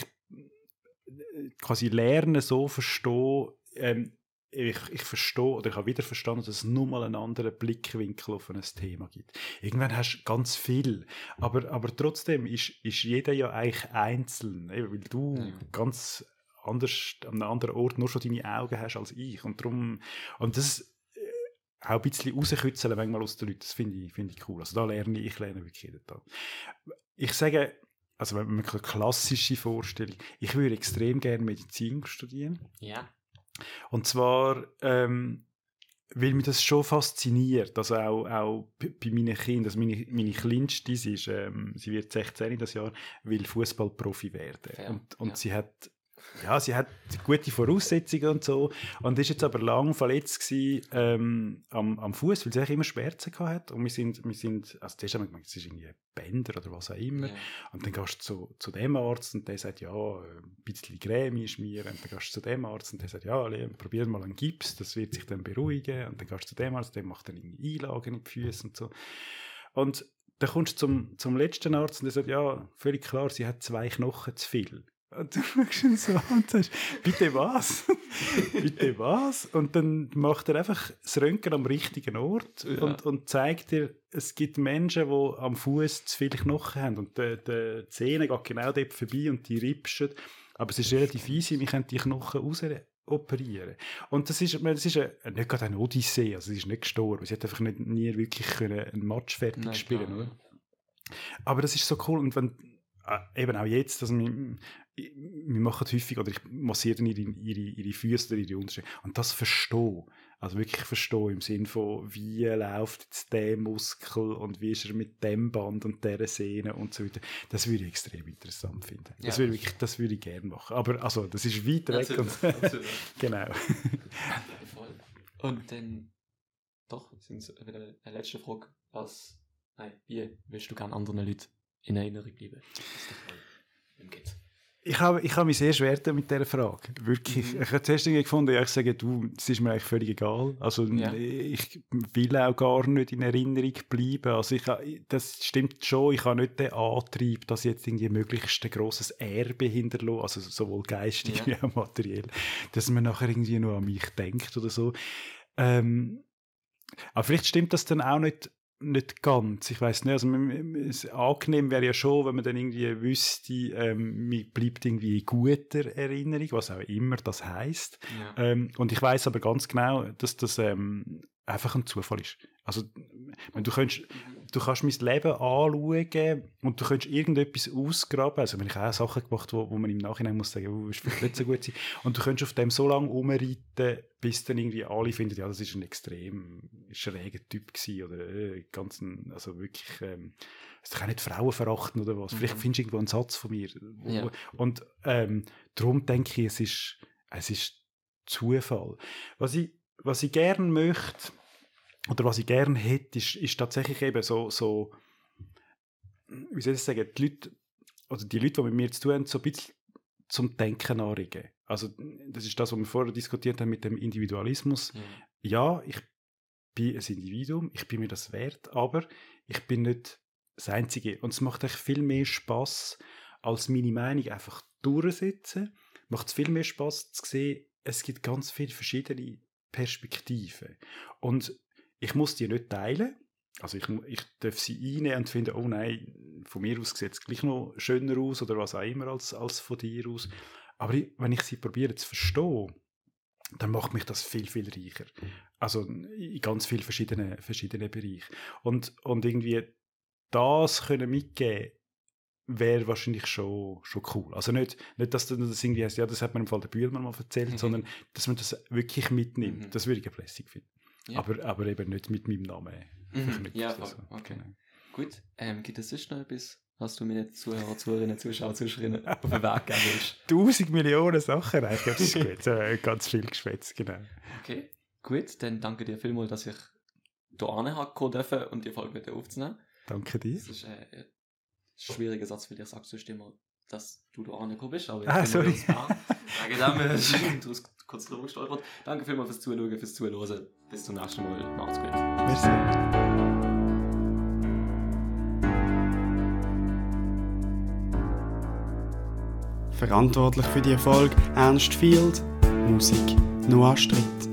[SPEAKER 3] quasi lerne, so verstehe, ähm, ich, ich verstehe oder ich habe wieder verstanden, dass es nur mal einen anderen Blickwinkel auf ein Thema gibt. Irgendwann hast du ganz viel, aber, aber trotzdem ist, ist jeder ja eigentlich einzeln, weil du ja. ganz anders, an einem anderen Ort nur schon deine Augen hast als ich und darum, und das äh, auch ein bisschen rauskützeln manchmal aus den Leuten, das finde ich, find ich cool. Also da lerne ich, ich lerne wirklich jeden Tag. Ich sage, also wenn man eine klassische Vorstellung, ich würde extrem gerne Medizin studieren.
[SPEAKER 2] Ja.
[SPEAKER 3] Und zwar, ähm, weil mich das schon fasziniert, also auch, auch bei meinen Kindern, also meine, meine Kleinste, sie, ist, ähm, sie wird 16 in das Jahr, will Fußballprofi werden. Ja, und und ja. sie hat ja, sie hat gute Voraussetzungen und so. Und ist jetzt aber lang verletzt gewesen, ähm, am, am Fuß, weil sie immer Schmerzen gehabt hat. Und wir sind, wir sind, also zuerst haben wir gemeint, es ist irgendwie Bänder oder was auch immer. Ja. Und dann gehst du zu, zu dem Arzt und der sagt, ja, ein bisschen Creme schmieren. Und dann gehst du zu dem Arzt und der sagt, ja, probier mal einen Gips, das wird sich dann beruhigen. Und dann gehst du zu dem Arzt, der macht dann irgendwie Einlagen in die Füße und so. Und dann kommst du zum, zum letzten Arzt und der sagt, ja, völlig klar, sie hat zwei Knochen zu viel. Und du schaust ihn so und sagst, bitte was? <laughs> bitte was? Und dann macht er einfach das Röntgen am richtigen Ort ja. und, und zeigt dir, es gibt Menschen, die am Fuß zu viele Knochen haben und die, die Zähne geht genau dort vorbei und die ripschen. Aber es ist relativ easy, wir können die Knochen raus operieren. Und das ist, das ist eine, nicht gerade eine Odyssee, also sie ist nicht gestorben, sie hat einfach nicht, nie wirklich können einen Match fertig Nein, spielen oder? Aber das ist so cool und wenn äh, eben auch jetzt, dass wir, wir machen häufig, oder ich massiere ihre, ihre, ihre Füße oder ihre Unterschiede. Und das verstehe. Also wirklich verstehe im Sinne von, wie läuft jetzt der Muskel und wie ist er mit dem Band und dieser Sehne und so weiter. Das würde ich extrem interessant finden. Ja. Das, würde ich, das würde ich gerne machen. Aber also, das ist weit weg. Und <laughs> genau.
[SPEAKER 2] Und dann, doch, sind wieder eine letzte Frage. Was, nein, wie willst du gerne anderen Leuten in Erinnerung bleiben? Das ist doch voll. Wem geht's?
[SPEAKER 3] Ich habe ich hab mich sehr schwer mit dieser Frage. Wirklich. Mhm. Ich habe zuerst gefunden, ja, ich sage, du, es ist mir eigentlich völlig egal. Also, ja. ich will auch gar nicht in Erinnerung bleiben. Also, ich, das stimmt schon. Ich habe nicht den Antrieb, dass ich jetzt irgendwie möglichst ein grosses Erbe hinterlasse, also sowohl geistig ja. <laughs> wie auch materiell, dass man nachher irgendwie nur an mich denkt oder so. Ähm, aber vielleicht stimmt das dann auch nicht nicht ganz. Ich weiß nicht, also angenehm wäre ja schon, wenn man dann irgendwie wüsste, ähm, man bleibt irgendwie in guter Erinnerung, was auch immer das heißt. Ja. Ähm, und ich weiß aber ganz genau, dass das ähm, einfach ein Zufall ist. Also, wenn du könntest, du kannst mein Leben anschauen und du könntest irgendetwas ausgraben. Also, wenn ich auch Sachen gemacht wo, wo man im Nachhinein muss sagen, oh, ist vielleicht nicht so gut sein. Und du könntest auf dem so lange umreiten, bis dann irgendwie alle finden, ja, das ist ein extrem schräger Typ gewesen oder äh, ganz ein, also wirklich, ähm, es kann nicht Frauen verachten oder was. Mhm. Vielleicht findest du irgendwo einen Satz von mir. Wo, ja. Und ähm, darum denke ich, es ist, es ist Zufall. Was ich, was ich gerne möchte, oder was ich gerne hätte, ist, ist tatsächlich eben so, so, wie soll ich sagen, die Leute, oder die Leute, die mit mir zu tun haben, so ein bisschen zum Denken anregen. Also das ist das, was wir vorher diskutiert haben mit dem Individualismus. Mhm. Ja, ich bin ein Individuum, ich bin mir das wert, aber ich bin nicht das Einzige. Und es macht echt viel mehr Spaß, als meine Meinung einfach durchsetzen. Macht es viel mehr Spaß zu sehen, es gibt ganz viele verschiedene Perspektiven. Und ich muss die nicht teilen. Also ich, ich darf sie einnehmen und finde, oh nein, von mir aus sieht es gleich noch schöner aus oder was auch immer als, als von dir aus. Aber ich, wenn ich sie probiere zu verstehen, dann macht mich das viel, viel reicher. Also in ganz vielen verschiedenen, verschiedenen Bereichen. Und, und irgendwie das können mitgeben, wäre wahrscheinlich schon, schon cool. Also nicht, nicht dass das irgendwie heißt, ja, das hat mir im Fall der Bühlmann mal erzählt, mhm. sondern dass man das wirklich mitnimmt. Mhm. Das würde ich lässig finden. Ja. Aber, aber eben nicht mit meinem Namen.
[SPEAKER 2] Mhm. Ja, also, okay. Genau. Gut, ähm, gibt es sonst noch etwas, was du meine Zuhörer, Zuhörerinnen, Zuschauer, Zuschauerinnen auf den Weg geben willst? <laughs>
[SPEAKER 3] Tausend Millionen Sachen, eigentlich, das ist gut. <laughs> Äh, ganz viel geschwätzt, genau.
[SPEAKER 2] Okay, gut, dann danke dir vielmals, dass ich hier anhaken durfte und die Folge aufzunehmen.
[SPEAKER 3] Danke dir.
[SPEAKER 2] Das ist äh, ein schwieriger Satz, weil ich sagst du immer, dass du da angekommen bist, aber
[SPEAKER 3] ich ah, sorry.
[SPEAKER 2] Danke, damit, du hast kurz drüber gestolpert. Danke vielmals fürs Zuschauen, fürs Zuhören. Bis zum nächsten Mal. Macht's gut. Merci.
[SPEAKER 1] Verantwortlich für die Erfolg Ernst Field, Musik Noah Strick.